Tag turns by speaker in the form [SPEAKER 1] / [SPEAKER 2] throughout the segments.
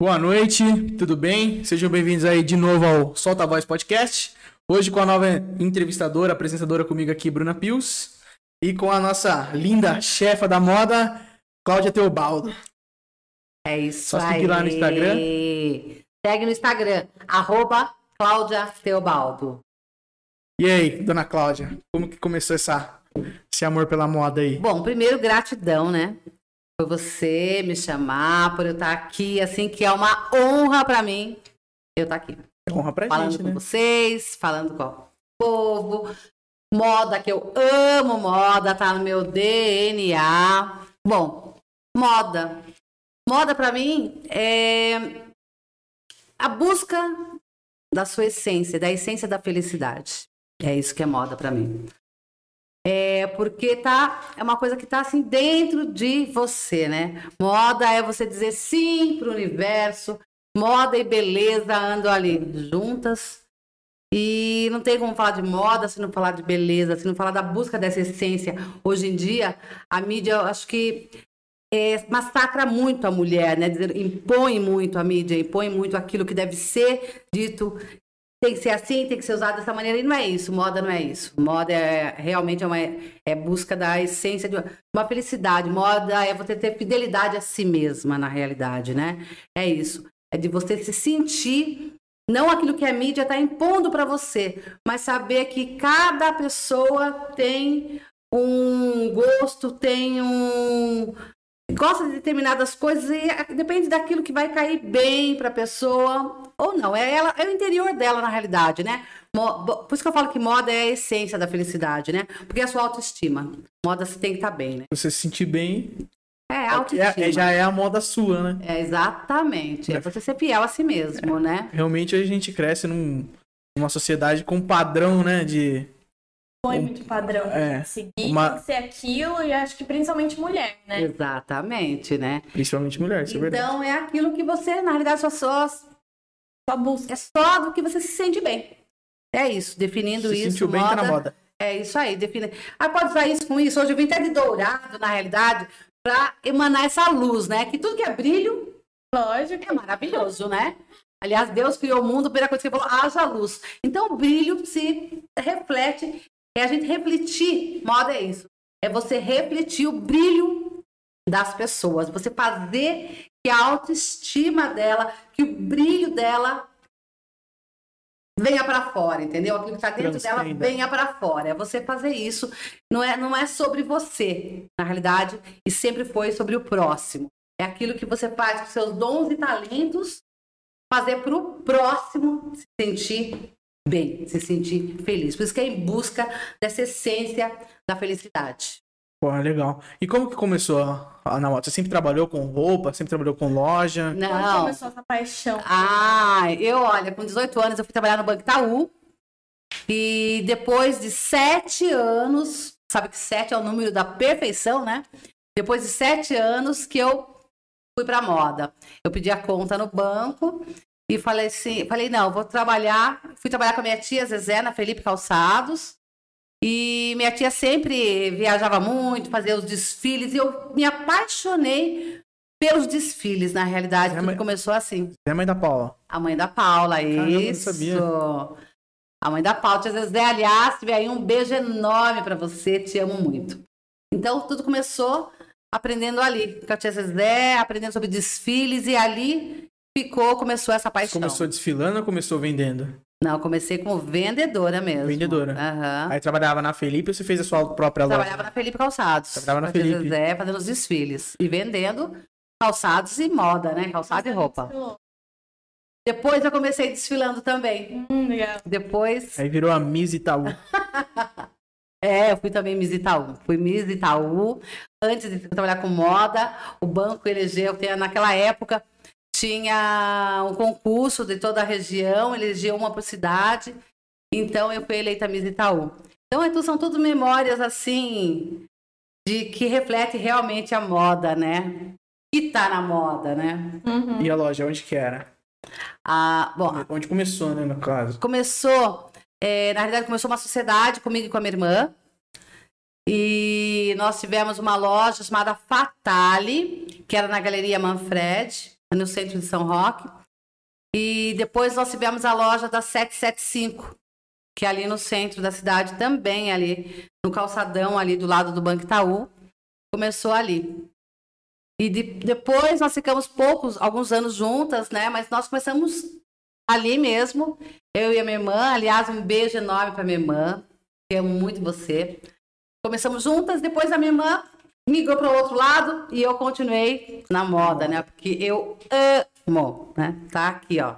[SPEAKER 1] Boa noite, tudo bem? Sejam bem-vindos aí de novo ao Solta a Voz Podcast. Hoje com a nova entrevistadora, apresentadora comigo aqui, Bruna Pius. E com a nossa linda chefa da moda, Cláudia Teobaldo.
[SPEAKER 2] É isso
[SPEAKER 1] Só
[SPEAKER 2] aí.
[SPEAKER 1] seguir lá no Instagram.
[SPEAKER 2] Segue no Instagram, arroba Cláudia Teobaldo.
[SPEAKER 1] E aí, dona Cláudia, como que começou essa, esse amor pela moda aí?
[SPEAKER 2] Bom, primeiro, gratidão, né? Por você me chamar, por eu estar aqui, assim, que é uma honra pra mim eu estar aqui.
[SPEAKER 1] É honra pra
[SPEAKER 2] falando
[SPEAKER 1] gente,
[SPEAKER 2] com
[SPEAKER 1] né?
[SPEAKER 2] vocês, falando com o povo. Moda, que eu amo moda, tá no meu DNA. Bom, moda. Moda pra mim é a busca da sua essência, da essência da felicidade. É isso que é moda pra mim. É porque tá, é uma coisa que tá assim dentro de você, né? Moda é você dizer sim pro universo. Moda e beleza andam ali juntas. E não tem como falar de moda se não falar de beleza, se não falar da busca dessa essência. Hoje em dia, a mídia, eu acho que é, massacra muito a mulher, né? Impõe muito a mídia, impõe muito aquilo que deve ser dito. Tem que ser assim, tem que ser usado dessa maneira. E não é isso, moda não é isso. Moda é realmente é uma é busca da essência de uma, felicidade. Moda é você ter fidelidade a si mesma, na realidade, né? É isso. É de você se sentir não aquilo que a mídia está impondo para você, mas saber que cada pessoa tem um gosto, tem um. Gosta de determinadas coisas e depende daquilo que vai cair bem para a pessoa ou não. É, ela, é o interior dela, na realidade, né? Por isso que eu falo que moda é a essência da felicidade, né? Porque é a sua autoestima. Moda você tem que estar tá bem, né?
[SPEAKER 1] Você se sentir bem.
[SPEAKER 2] É, autoestima.
[SPEAKER 1] É, já é a moda sua, né?
[SPEAKER 2] É, exatamente. É você ser fiel a si mesmo,
[SPEAKER 1] é.
[SPEAKER 2] né?
[SPEAKER 1] Realmente a gente cresce num, numa sociedade com um padrão, né? De.
[SPEAKER 3] Põe muito padrão.
[SPEAKER 1] É,
[SPEAKER 3] Seguir,
[SPEAKER 1] uma-
[SPEAKER 3] tem que ser aquilo, e acho que principalmente mulher, né?
[SPEAKER 2] Exatamente, né?
[SPEAKER 1] Principalmente mulher, isso é verdade.
[SPEAKER 2] Então é aquilo que você, na realidade, só, só
[SPEAKER 3] Só busca.
[SPEAKER 2] é só do que você se sente bem. É isso, definindo
[SPEAKER 1] Se
[SPEAKER 2] isso.
[SPEAKER 1] sentiu bem, tá na moda.
[SPEAKER 2] É isso aí, define. Ah, pode usar isso com isso. Hoje eu vim até de dourado, na realidade, para emanar essa luz, né? Que tudo que é brilho
[SPEAKER 3] Lógico.
[SPEAKER 2] é maravilhoso, né? Aliás, Deus criou o mundo, a primeira coisa que ele falou, haja luz. Então, o brilho se reflete, é a gente refletir. Moda é isso. É você refletir o brilho das pessoas. Você fazer que a autoestima dela, que o brilho dela venha para fora, entendeu? Aquilo que está dentro dela venha para fora. É você fazer isso. Não é, não é sobre você, na realidade, e sempre foi sobre o próximo. É aquilo que você faz com seus dons e talentos, fazer para o próximo se sentir bem, se sentir feliz. Por isso que é em busca dessa essência da felicidade.
[SPEAKER 1] Pô, legal. E como que começou a, a na moda? Você sempre trabalhou com roupa? Sempre trabalhou com loja?
[SPEAKER 2] Não.
[SPEAKER 3] começou essa paixão?
[SPEAKER 2] Ah, eu, olha, com 18 anos eu fui trabalhar no Banco Itaú. E depois de sete anos, sabe que sete é o número da perfeição, né? Depois de sete anos que eu fui pra moda. Eu pedi a conta no banco e falei assim, falei, não, vou trabalhar. Fui trabalhar com a minha tia Zezé na Felipe Calçados. E minha tia sempre viajava muito, fazia os desfiles, e eu me apaixonei pelos desfiles, na realidade. Tudo
[SPEAKER 1] mas-
[SPEAKER 2] começou assim.
[SPEAKER 1] É mãe da Paula.
[SPEAKER 2] A mãe da Paula,
[SPEAKER 1] não
[SPEAKER 2] isso.
[SPEAKER 1] sabia.
[SPEAKER 2] A mãe da Paula. Tia Zezé, aliás, se tiver aí um beijo enorme pra você, te amo muito. Então, tudo começou aprendendo ali, com a tia Zezé, aprendendo sobre desfiles, e ali ficou, começou essa
[SPEAKER 1] Você
[SPEAKER 2] paixão.
[SPEAKER 1] começou desfilando ou começou vendendo?
[SPEAKER 2] Não, eu comecei como vendedora mesmo.
[SPEAKER 1] Vendedora.
[SPEAKER 2] Aham.
[SPEAKER 1] Aí trabalhava na Felipe ou você fez a sua própria loja?
[SPEAKER 2] Trabalhava na Felipe Calçados.
[SPEAKER 1] Trabalhava na Felipe.
[SPEAKER 2] Zezé, fazendo os desfiles. E vendendo calçados e moda, né? Calçado e roupa. Depois eu comecei desfilando também.
[SPEAKER 3] Hum, legal.
[SPEAKER 2] Depois
[SPEAKER 1] Aí virou a Miss Itaú.
[SPEAKER 2] É, eu fui também Miss Itaú. Fui Miss Itaú. Antes de trabalhar com moda, o banco elegeu, naquela época, tinha um concurso de toda a região, elegeu uma por cidade. Então, eu fui eleita Miss Itaú. Então, então, são tudo memórias, assim, de que reflete realmente a moda, né? Que tá na moda, né?
[SPEAKER 3] Uhum.
[SPEAKER 1] E a loja, onde que era?
[SPEAKER 2] Ah, bom,
[SPEAKER 1] Onde começou, né, no caso?
[SPEAKER 2] começou, é, na realidade, começou uma sociedade comigo e com a minha irmã. E nós tivemos uma loja chamada Fatale, que era na Galeria Manfred. No centro de São Roque. E depois nós tivemos a loja da 775, que é ali no centro da cidade, também ali no calçadão ali do lado do Banco Itaú. Começou ali. E de- depois nós ficamos poucos, alguns anos juntas, né? Mas nós começamos ali mesmo, eu e a minha irmã. Aliás, um beijo enorme para minha irmã, que amo muito você. Começamos juntas, depois a minha irmã migrou para o outro lado e eu continuei na moda, né? Porque eu amo, né? Tá aqui, ó,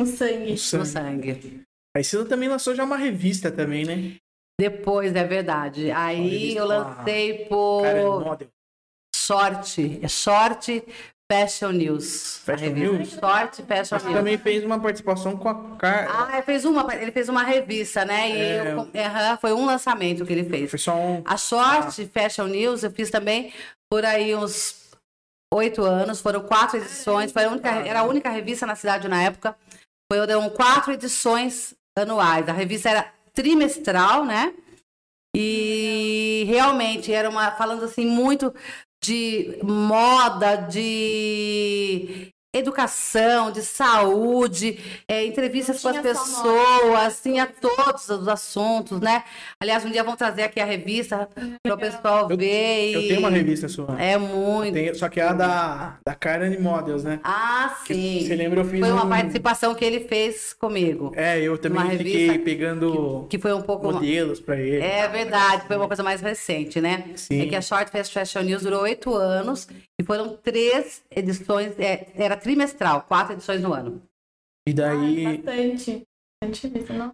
[SPEAKER 3] O sangue.
[SPEAKER 2] no
[SPEAKER 1] Sangue.
[SPEAKER 2] sangue.
[SPEAKER 1] Aí você também lançou já uma revista também, né?
[SPEAKER 2] Depois, é verdade. Aí
[SPEAKER 1] revista
[SPEAKER 2] eu lancei por
[SPEAKER 1] Cara, model.
[SPEAKER 2] Short, é Short Fashion News.
[SPEAKER 1] Fashion. News?
[SPEAKER 2] Short Fashion
[SPEAKER 1] Você
[SPEAKER 2] News.
[SPEAKER 1] também fez uma participação com a Car...
[SPEAKER 2] Ah, ele fez uma, ele fez uma revista, né? E
[SPEAKER 1] É.
[SPEAKER 2] eu- aham, foi um lançamento que ele fez.
[SPEAKER 1] Foi só um...
[SPEAKER 2] A Short Fashion News eu fiz também por aí uns oito anos. Foram quatro edições. Foi a única, era a única revista na cidade na época. Foram quatro edições anuais. A revista era trimestral, né? E realmente era uma falando assim muito de moda, de educação, de saúde, é, entrevistas com as pessoas, tinha todos os assuntos, né? Aliás, um dia vamos trazer aqui a revista para o pessoal
[SPEAKER 1] Eu-
[SPEAKER 2] ver. e-
[SPEAKER 1] Eu tenho uma revista sua.
[SPEAKER 2] É muito.
[SPEAKER 1] Tem- Só que é a da, da Karen Models, né?
[SPEAKER 2] Ah, sim.
[SPEAKER 1] Você lembra, eu fiz
[SPEAKER 2] Foi uma
[SPEAKER 1] um-
[SPEAKER 2] participação que ele fez comigo.
[SPEAKER 1] É, eu também
[SPEAKER 2] Uma
[SPEAKER 1] fiquei pegando
[SPEAKER 2] Que foi um pouco.
[SPEAKER 1] modelos pra ele.
[SPEAKER 2] É verdade, foi uma coisa mais recente, né?
[SPEAKER 1] Sim.
[SPEAKER 2] É que a Short Fast Fashion News durou oito anos e foram três edições, é, era trimestral, quatro edições no ano.
[SPEAKER 1] E
[SPEAKER 3] Ai,
[SPEAKER 1] daí...
[SPEAKER 3] bastante. Bastante não?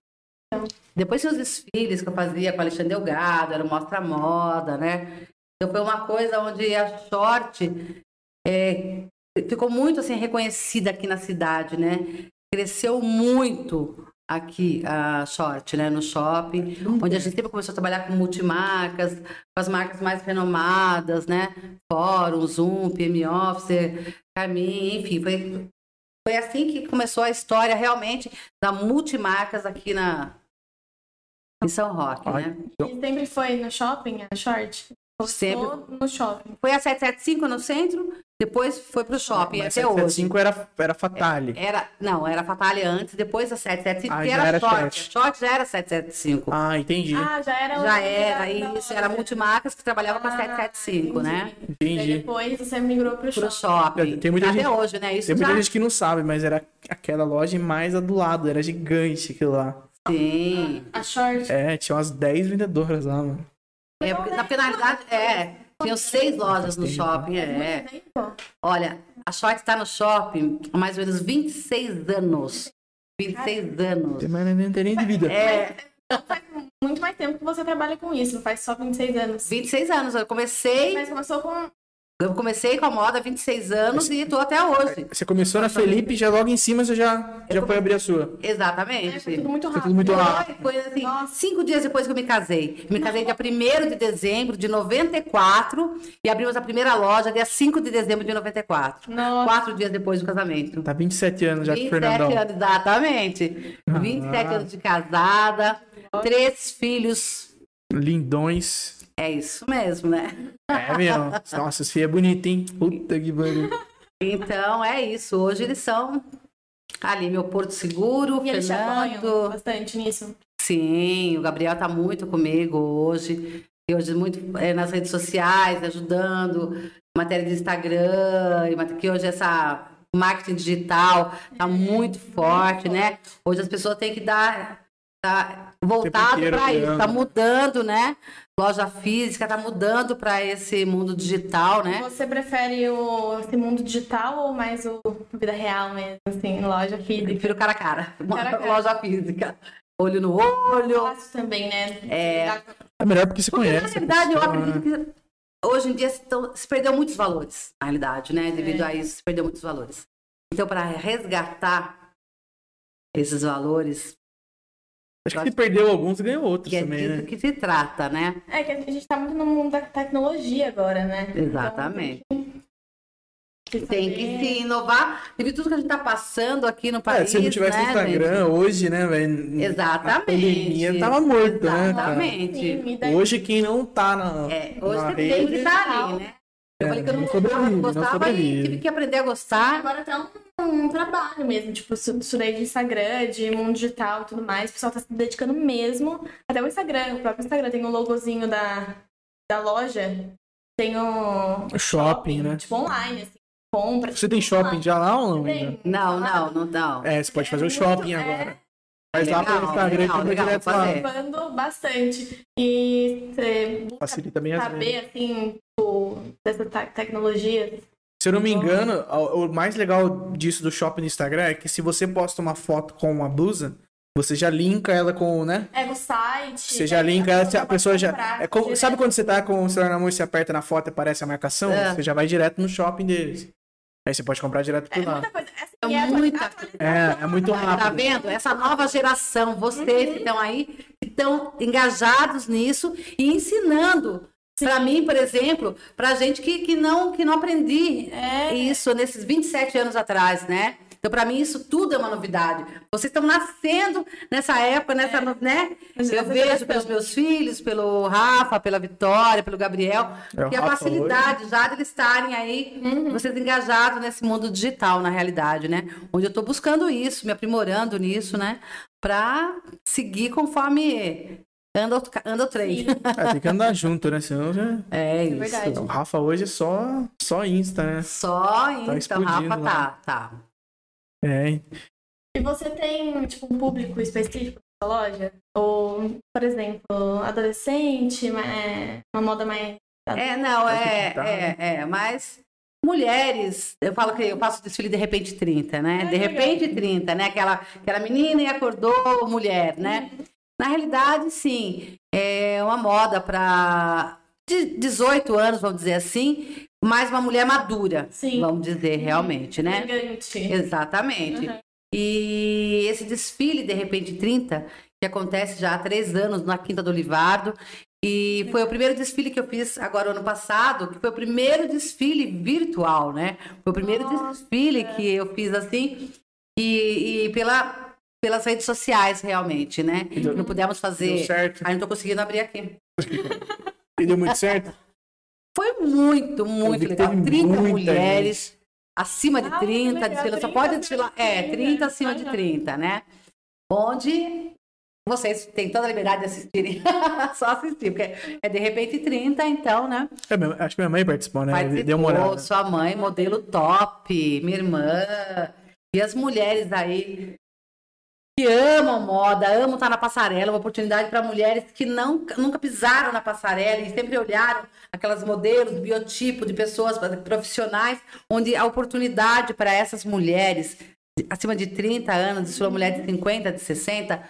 [SPEAKER 2] Depois tinha os desfiles que eu fazia com a Alexandre Delgado, era o Mostra Moda, né? Então foi uma coisa onde a Short é, ficou muito assim reconhecida aqui na cidade, né? Cresceu muito aqui a Short, né? No shopping, onde a gente sempre começou a trabalhar com multimarcas, com as marcas mais renomadas, né? Fórum, Zoom, PM Officer, Carmin, enfim, foi, foi assim que começou a história realmente da multimarcas aqui na em São Roque,
[SPEAKER 1] Ai,
[SPEAKER 2] né?
[SPEAKER 1] então-
[SPEAKER 3] E sempre foi no shopping, a short?
[SPEAKER 2] Sempre.
[SPEAKER 3] No shopping.
[SPEAKER 2] Foi a 775 no centro, depois foi pro shopping
[SPEAKER 1] Mas
[SPEAKER 2] até hoje.
[SPEAKER 1] 775 era, era Fatale.
[SPEAKER 2] Era, não, era Fatale antes, depois a 775,
[SPEAKER 1] Ah,
[SPEAKER 2] era,
[SPEAKER 1] era
[SPEAKER 2] short.
[SPEAKER 1] short.
[SPEAKER 2] Short já era 775.
[SPEAKER 1] Ah, entendi.
[SPEAKER 3] Ah, já era
[SPEAKER 2] já
[SPEAKER 3] o-
[SPEAKER 2] era isso, era multimarcas que trabalhava com a
[SPEAKER 3] Ah,
[SPEAKER 2] 775, né?
[SPEAKER 3] Daí
[SPEAKER 1] entendi.
[SPEAKER 3] depois você migrou pro
[SPEAKER 2] Pro
[SPEAKER 3] shopping.
[SPEAKER 2] shopping.
[SPEAKER 1] Tem muita
[SPEAKER 2] até
[SPEAKER 1] gente-
[SPEAKER 2] hoje, né? Isso
[SPEAKER 1] Tem muita
[SPEAKER 2] já...
[SPEAKER 1] gente que não sabe, mas era aquela loja e mais a do lado, era gigante aquilo lá.
[SPEAKER 2] Sim.
[SPEAKER 3] A short.
[SPEAKER 1] É, tinha umas 10 vendedoras lá, mano.
[SPEAKER 2] É, porque, na penalidade, é. Tinham seis lojas no shopping, é. Olha, a Short está no shopping há mais ou menos 26 anos. 26 anos.
[SPEAKER 1] Mas não tem nem de vida.
[SPEAKER 2] É,
[SPEAKER 3] Então faz muito mais tempo que você trabalha com isso, não faz só 26 anos.
[SPEAKER 2] 26 anos. Eu comecei,
[SPEAKER 3] Mas começou com.
[SPEAKER 2] Eu comecei com a moda há 26 anos e estou até hoje.
[SPEAKER 1] Você começou na Felipe, já logo em cima você já, já foi abrir a sua.
[SPEAKER 2] Exatamente.
[SPEAKER 3] Foi tudo muito
[SPEAKER 1] Foi
[SPEAKER 3] rápido.
[SPEAKER 1] tudo muito rápido.
[SPEAKER 2] Foi, foi assim,
[SPEAKER 3] Nossa.
[SPEAKER 2] cinco dias depois que eu me casei. Me casei dia 1 de dezembro de 94 e abrimos a primeira loja dia 5 de dezembro de 94.
[SPEAKER 3] Nossa.
[SPEAKER 2] Quatro dias depois do casamento.
[SPEAKER 1] Tá 27 anos já com o
[SPEAKER 2] 27
[SPEAKER 1] Fernandão.
[SPEAKER 2] anos, exatamente. 27 anos de casada, três filhos.
[SPEAKER 1] Lindões.
[SPEAKER 2] É isso mesmo, né?
[SPEAKER 1] É, meu. Nossa, esse filho é bonito, hein? Puta que pariu.
[SPEAKER 2] Então é isso. Hoje eles são ali, meu Porto Seguro,
[SPEAKER 3] E
[SPEAKER 2] Fernando.
[SPEAKER 3] bastante nisso.
[SPEAKER 2] Sim, o Gabriel tá muito comigo hoje. E hoje muito é, nas redes sociais, ajudando, matéria de Instagram, que hoje essa marketing digital tá muito forte, né? Hoje as pessoas têm que dar tá voltado para isso, tá mudando, né? Loja física tá mudando para esse mundo digital, né?
[SPEAKER 3] Você prefere o, esse mundo digital ou mais o vida real mesmo, assim, loja
[SPEAKER 2] Eu
[SPEAKER 3] física?
[SPEAKER 2] prefiro cara a cara,
[SPEAKER 3] Cara a cara.
[SPEAKER 2] loja física, olho no olho.
[SPEAKER 3] Fácil também, né?
[SPEAKER 2] É.
[SPEAKER 1] É melhor porque você
[SPEAKER 2] Porque,
[SPEAKER 1] conhece.
[SPEAKER 2] na realidade, eu
[SPEAKER 1] pessoa, né?
[SPEAKER 2] acredito que hoje em dia se, tão- se perdeu muitos valores, na realidade, né? Devido
[SPEAKER 3] É.
[SPEAKER 2] a isso, se perdeu muitos valores. Então, para resgatar esses valores,
[SPEAKER 1] Acho que se perdeu alguns, ganhou outros
[SPEAKER 2] que é
[SPEAKER 1] também,
[SPEAKER 2] disso
[SPEAKER 1] né?
[SPEAKER 2] que se trata, né?
[SPEAKER 3] É que a gente tá muito no mundo da tecnologia agora, né?
[SPEAKER 2] Exatamente.
[SPEAKER 3] Então, tem que,
[SPEAKER 2] Tem que se inovar. Devido tudo que a gente está passando aqui no
[SPEAKER 1] É,
[SPEAKER 2] país,
[SPEAKER 1] se não tivesse
[SPEAKER 2] né,
[SPEAKER 1] Instagram
[SPEAKER 2] gente?
[SPEAKER 1] hoje, né, velho?
[SPEAKER 2] Exatamente.
[SPEAKER 1] A pandemia tava morto, né?
[SPEAKER 2] Exatamente.
[SPEAKER 3] Sim, e daí-
[SPEAKER 1] Hoje quem não tá na,
[SPEAKER 2] É, hoje
[SPEAKER 1] na
[SPEAKER 2] você tem
[SPEAKER 1] rede...
[SPEAKER 2] que estar ali, né? Eu
[SPEAKER 1] É,
[SPEAKER 2] falei que eu não
[SPEAKER 1] não
[SPEAKER 2] gostava, não
[SPEAKER 1] não
[SPEAKER 2] gostava e tive que aprender a gostar.
[SPEAKER 3] Agora tá um, um trabalho mesmo, tipo, estu- estudei de Instagram, de mundo digital e tudo mais. O pessoal tá se dedicando mesmo. Até o Instagram, o próprio Instagram tem o logozinho da, da loja. Tem o,
[SPEAKER 1] O shopping, né?
[SPEAKER 3] Tipo, online, assim. Compra.
[SPEAKER 1] Você tem shopping
[SPEAKER 3] lá.
[SPEAKER 1] já lá ou não? Ainda?
[SPEAKER 2] Não, não, não, não.
[SPEAKER 1] É, você pode fazer o
[SPEAKER 3] muito-
[SPEAKER 1] shopping
[SPEAKER 3] é,
[SPEAKER 1] Mas lá pelo
[SPEAKER 2] Legal,
[SPEAKER 1] Instagram
[SPEAKER 2] legal, legal,
[SPEAKER 1] direto
[SPEAKER 2] vou
[SPEAKER 1] lá.
[SPEAKER 2] fazer.
[SPEAKER 3] Participando bastante. E você
[SPEAKER 1] Facilita bem
[SPEAKER 3] saber, assim, tipo, dessa te- tecnologia.
[SPEAKER 1] Se eu não me engano, o mais legal disso do shopping no Instagram é que se você posta uma foto com uma blusa, você já linka ela com, né?
[SPEAKER 3] É o site.
[SPEAKER 1] Você já
[SPEAKER 3] aí
[SPEAKER 1] linka ela, a pessoa já. É como- sabe quando você tá com o celular na mão e você aperta na foto e aparece a marcação?
[SPEAKER 2] É.
[SPEAKER 1] Você já vai direto no shopping deles. Aí você pode comprar direto por
[SPEAKER 3] É
[SPEAKER 1] lá.
[SPEAKER 3] muita coisa. Assim,
[SPEAKER 2] É
[SPEAKER 3] a
[SPEAKER 2] muita
[SPEAKER 3] atualização
[SPEAKER 1] É, é muito
[SPEAKER 2] Tá
[SPEAKER 1] rápido.
[SPEAKER 2] vendo? Essa nova geração, vocês que estão aí, que estão engajados nisso e ensinando. Para mim, por exemplo, para gente que, que, não, que não aprendi
[SPEAKER 3] É.
[SPEAKER 2] isso nesses 27 anos atrás, né? Então, para mim, isso tudo é uma novidade. Vocês estão nascendo nessa época, nessa, no- né?
[SPEAKER 3] Mas
[SPEAKER 2] Eu
[SPEAKER 3] essa
[SPEAKER 2] vejo pelos meus filhos, pelo Rafa, pela Vitória, pelo Gabriel,
[SPEAKER 1] É, o
[SPEAKER 2] que a facilidade já de eles estarem aí, vocês engajados nesse mundo digital, na realidade, né? Onde eu estou buscando isso, me aprimorando nisso, né? Para seguir conforme anda o, anda o trem.
[SPEAKER 1] É, tem que andar junto, né? Senão já.
[SPEAKER 2] É isso.
[SPEAKER 3] verdade.
[SPEAKER 1] O Rafa hoje é só, só Insta, né?
[SPEAKER 2] Só então,
[SPEAKER 1] explodindo
[SPEAKER 2] Rafa,
[SPEAKER 1] lá.
[SPEAKER 2] tá, tá.
[SPEAKER 1] É?
[SPEAKER 3] E você tem, tipo, um público específico na sua loja? Ou, por exemplo, adolescente, é, uma moda mais...
[SPEAKER 2] É, não, é, é, é, mas mulheres, eu falo que eu faço desfile de repente 30, né?
[SPEAKER 3] Ah,
[SPEAKER 2] De repente 30, né? Aquela, aquela menina e acordou mulher, né? Na realidade, sim, é uma moda para 18 anos, vamos dizer assim, mas uma mulher madura,
[SPEAKER 3] Sim.
[SPEAKER 2] vamos dizer realmente, né?
[SPEAKER 3] Elegante.
[SPEAKER 2] Exatamente.
[SPEAKER 3] Uhum.
[SPEAKER 2] E esse desfile, de repente, 30, que acontece já há três anos na Quinta do Livardo, e foi o primeiro desfile que eu fiz agora ano passado, que foi o primeiro desfile virtual, né? Foi o primeiro
[SPEAKER 3] Nossa.
[SPEAKER 2] desfile que eu fiz assim, e, e pela, pelas redes sociais, realmente, né?
[SPEAKER 1] deu-
[SPEAKER 2] Não pudemos
[SPEAKER 1] Deu
[SPEAKER 2] fazer.
[SPEAKER 1] certo.
[SPEAKER 2] Aí não tô conseguindo abrir aqui.
[SPEAKER 1] E deu muito certo?
[SPEAKER 2] Foi muito, muito legal.
[SPEAKER 1] teve
[SPEAKER 2] 30
[SPEAKER 1] muita
[SPEAKER 2] mulheres, acima de
[SPEAKER 3] Ah,
[SPEAKER 2] 30,
[SPEAKER 3] legal,
[SPEAKER 2] desfilando. Só
[SPEAKER 3] 30
[SPEAKER 2] pode desfilar. É,
[SPEAKER 3] 30,
[SPEAKER 2] 30 acima de
[SPEAKER 3] aham.
[SPEAKER 2] 30, né? Onde vocês têm toda a liberdade de assistirem. Só assistir, porque é de repente 30, então, né?
[SPEAKER 1] É, acho que minha mãe participou, né?
[SPEAKER 2] Participou,
[SPEAKER 1] Deu uma olhada.
[SPEAKER 2] sua mãe, modelo top, minha irmã. E as mulheres aí que amam moda, amam estar na passarela, uma oportunidade para mulheres que não, nunca pisaram na passarela e sempre olharam aquelas modelos, biotipo de pessoas profissionais, onde a oportunidade para essas mulheres acima de 30 anos, se for mulher de 50, de 60,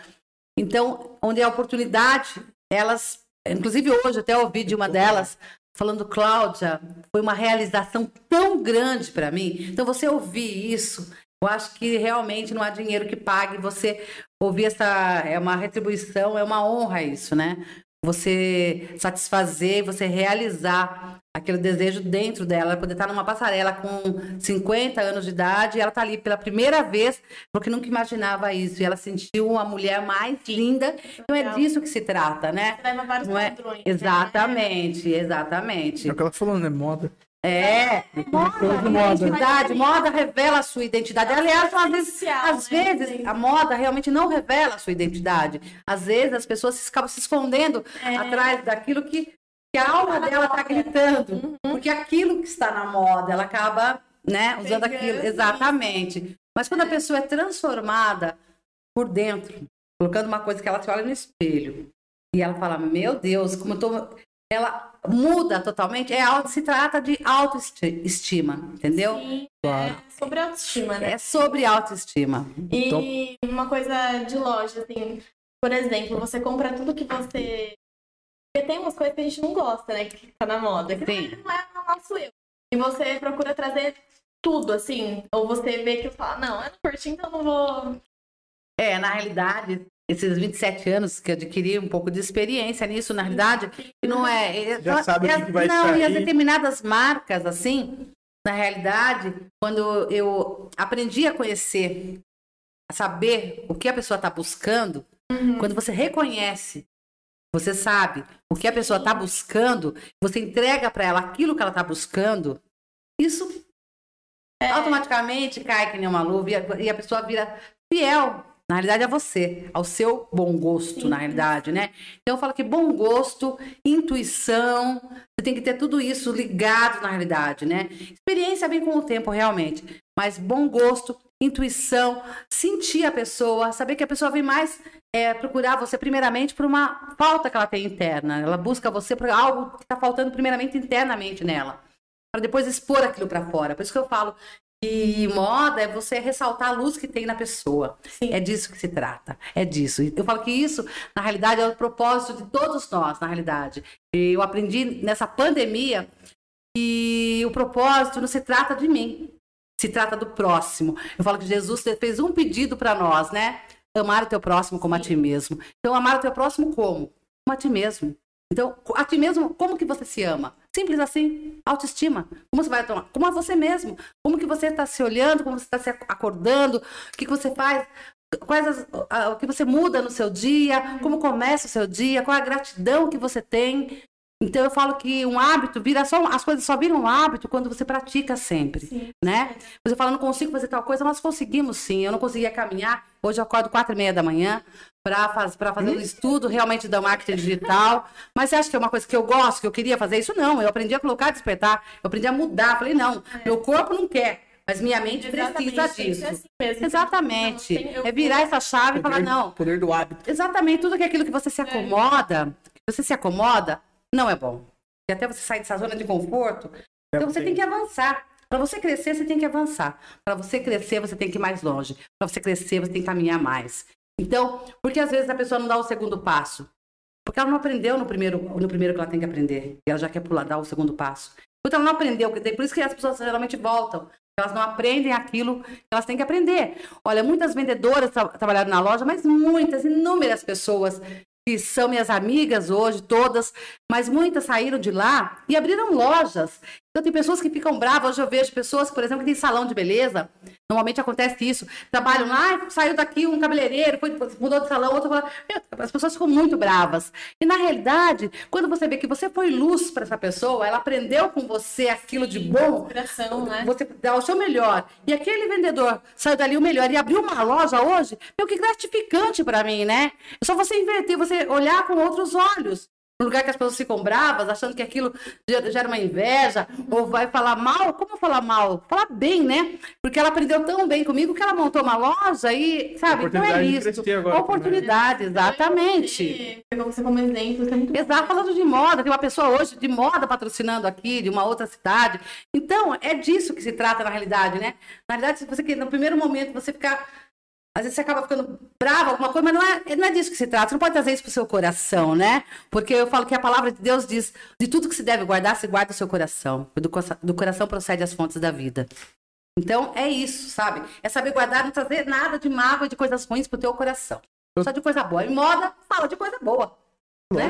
[SPEAKER 2] então, onde a oportunidade, elas, inclusive hoje, até ouvi de uma delas, falando, Cláudia, foi uma realização tão grande para mim. Então, você ouvir isso, eu acho que realmente não há dinheiro que pague você ouvir essa. É uma retribuição, é uma honra isso, né? Você satisfazer, você realizar aquele desejo dentro dela, poder estar numa passarela com 50 anos de idade, e ela tá ali pela primeira vez, porque nunca imaginava isso, e ela sentiu uma mulher mais linda, então é disso que se trata, né?
[SPEAKER 3] Você leva vários
[SPEAKER 2] Não é?
[SPEAKER 3] padrões. né?
[SPEAKER 2] Exatamente, exatamente.
[SPEAKER 1] É o que ela falou, né? Moda.
[SPEAKER 2] É, moda,
[SPEAKER 1] moda.
[SPEAKER 2] identidade, moda revela a sua identidade. Aliás, às vezes, às
[SPEAKER 3] né?
[SPEAKER 2] vezes a moda realmente não revela a sua identidade. Às vezes as pessoas acabam se escondendo
[SPEAKER 3] É.
[SPEAKER 2] atrás daquilo que, que a alma dela está gritando. Porque aquilo que está na moda, ela acaba né, usando aquilo. Exatamente. Mas quando a pessoa é transformada por dentro, colocando uma coisa que ela se olha no espelho e ela fala: Meu Deus, como eu tô. Ela muda totalmente. É, auto- se trata de autoestima, entendeu?
[SPEAKER 3] Sim,
[SPEAKER 1] Claro.
[SPEAKER 3] é sobre autoestima, né?
[SPEAKER 2] É sobre autoestima.
[SPEAKER 3] E uma coisa de loja, assim, por exemplo, você compra tudo que você. Porque tem umas coisas que a gente não gosta, né? Que tá na moda. Que
[SPEAKER 2] Sim.
[SPEAKER 3] não é o nosso eu. E você procura trazer tudo, assim. Ou você vê que eu falo, não, eu não curti, então não vou.
[SPEAKER 2] É, na realidade, esses 27 anos que adquiri um pouco de experiência nisso, na realidade, e não é.
[SPEAKER 1] Já sabe o
[SPEAKER 2] e
[SPEAKER 1] que que vai
[SPEAKER 2] Não, e as
[SPEAKER 1] sair.
[SPEAKER 2] determinadas marcas, assim, na realidade, quando eu aprendi a conhecer, a saber o que a pessoa está buscando,
[SPEAKER 3] Uhum.
[SPEAKER 2] quando você reconhece Você sabe o que a pessoa está buscando, você entrega para ela aquilo que ela está buscando, isso
[SPEAKER 3] É.
[SPEAKER 2] automaticamente cai que nem uma luva e a, e a pessoa vira fiel. Na realidade, a você, ao seu bom gosto,
[SPEAKER 3] Sim.
[SPEAKER 2] na realidade, né? Então, eu falo que bom gosto, intuição, você tem que ter tudo isso ligado na realidade, né? Experiência vem com o tempo, realmente. Mas bom gosto, intuição, sentir a pessoa, saber que a pessoa vem mais é, procurar você, primeiramente, por uma falta que ela tem interna. Ela busca você por algo que está faltando, primeiramente, internamente nela. Para depois expor aquilo para fora. Por isso que eu falo que moda é você ressaltar a luz que tem na pessoa.
[SPEAKER 3] Sim.
[SPEAKER 2] É disso que se trata. É disso. Eu falo que isso, na realidade, é o propósito de todos nós, na realidade. E Eu aprendi nessa pandemia que o propósito não se trata de mim, se trata do próximo. Eu falo que Jesus fez um pedido para nós, né? Amar o teu próximo como a ti mesmo. Então, amar o teu próximo como? Como a ti mesmo. Então, a ti mesmo, como que você se ama? Simples assim, autoestima. Como você vai tomar? Como a você mesmo. Como que você está se olhando, como você está se acordando, o que, que você faz, quais as- a- o que você muda no seu dia, como começa o seu dia, qual a gratidão que você tem. Então eu falo que um hábito vira só as coisas só viram um hábito quando você pratica sempre,
[SPEAKER 3] Sim.
[SPEAKER 2] né? Você fala não consigo fazer tal coisa, nós conseguimos sim. Eu não conseguia caminhar. Hoje eu acordo quatro e meia da manhã para faz, pra fazer um estudo realmente da marketing digital. Mas você acha que é uma coisa que eu gosto, que eu queria fazer isso? Não. Eu aprendi a colocar despertar, eu aprendi a mudar. Falei não, meu corpo não quer, mas minha mente precisa
[SPEAKER 3] Exatamente, ser
[SPEAKER 2] disso.
[SPEAKER 3] assim mesmo.
[SPEAKER 2] Exatamente.
[SPEAKER 3] Não, tem- eu-
[SPEAKER 2] É virar essa chave e falar,
[SPEAKER 1] Poder-
[SPEAKER 2] não,
[SPEAKER 1] Poder do hábito.
[SPEAKER 2] exatamente tudo que é aquilo que você se acomoda, que você se acomoda, não é bom. E até você sair dessa zona de conforto, então você tem que avançar. Para você crescer, você tem que avançar. Para você crescer, você tem que ir mais longe. Para você crescer, você tem que caminhar mais. Então, porque às vezes a pessoa não dá o segundo passo? Porque ela não aprendeu no primeiro, no primeiro que ela tem que aprender. E ela já quer pular, dar o segundo passo. Porque ela não aprendeu. Por isso que as pessoas geralmente voltam. Elas não aprendem aquilo que elas têm que aprender. Olha, muitas vendedoras tra trabalharam na loja, mas muitas, inúmeras pessoas que são minhas amigas hoje, todas, mas muitas saíram de lá e abriram lojas. Então tem pessoas que ficam bravas. Hoje eu vejo pessoas, por exemplo, que têm salão de beleza. Normalmente acontece isso. Trabalham lá, "Ai, saiu daqui um cabeleireiro, foi, mudou de salão, outro. As pessoas ficam muito bravas. E na realidade, quando você vê que você foi luz para essa pessoa, ela aprendeu com você aquilo de bom,
[SPEAKER 3] né?
[SPEAKER 2] você dá o seu melhor. E aquele vendedor saiu dali o melhor e abriu uma loja hoje, meu, que gratificante para mim, né? É só você inverter, você olhar com outros olhos. No lugar que as pessoas ficam bravas, achando que aquilo gera uma inveja, ou vai falar mal. Como falar mal? Falar bem, né? Porque ela aprendeu tão bem comigo que ela montou uma loja e, sabe? Então é isso.
[SPEAKER 1] agora
[SPEAKER 2] Oportunidade, exatamente.
[SPEAKER 3] E Pegou você como exemplo, isso é muito
[SPEAKER 2] Exato, falando de moda, tem uma pessoa hoje de moda patrocinando aqui, de uma outra cidade. Então, é disso que se trata na realidade, né? Na realidade, se você quer, no primeiro momento, você ficar. Às vezes você acaba ficando brava, alguma coisa, mas não é, não é disso que se trata. Você não pode trazer isso pro seu coração, né? Porque eu falo que a palavra de Deus diz: de tudo que se deve guardar, se guarda o seu coração. Do, do coração procede as fontes da vida. Então, é isso, sabe? É saber guardar, não trazer nada de mágoa e de coisas ruins pro teu coração. Só de coisa boa. E moda, fala de coisa boa. Né?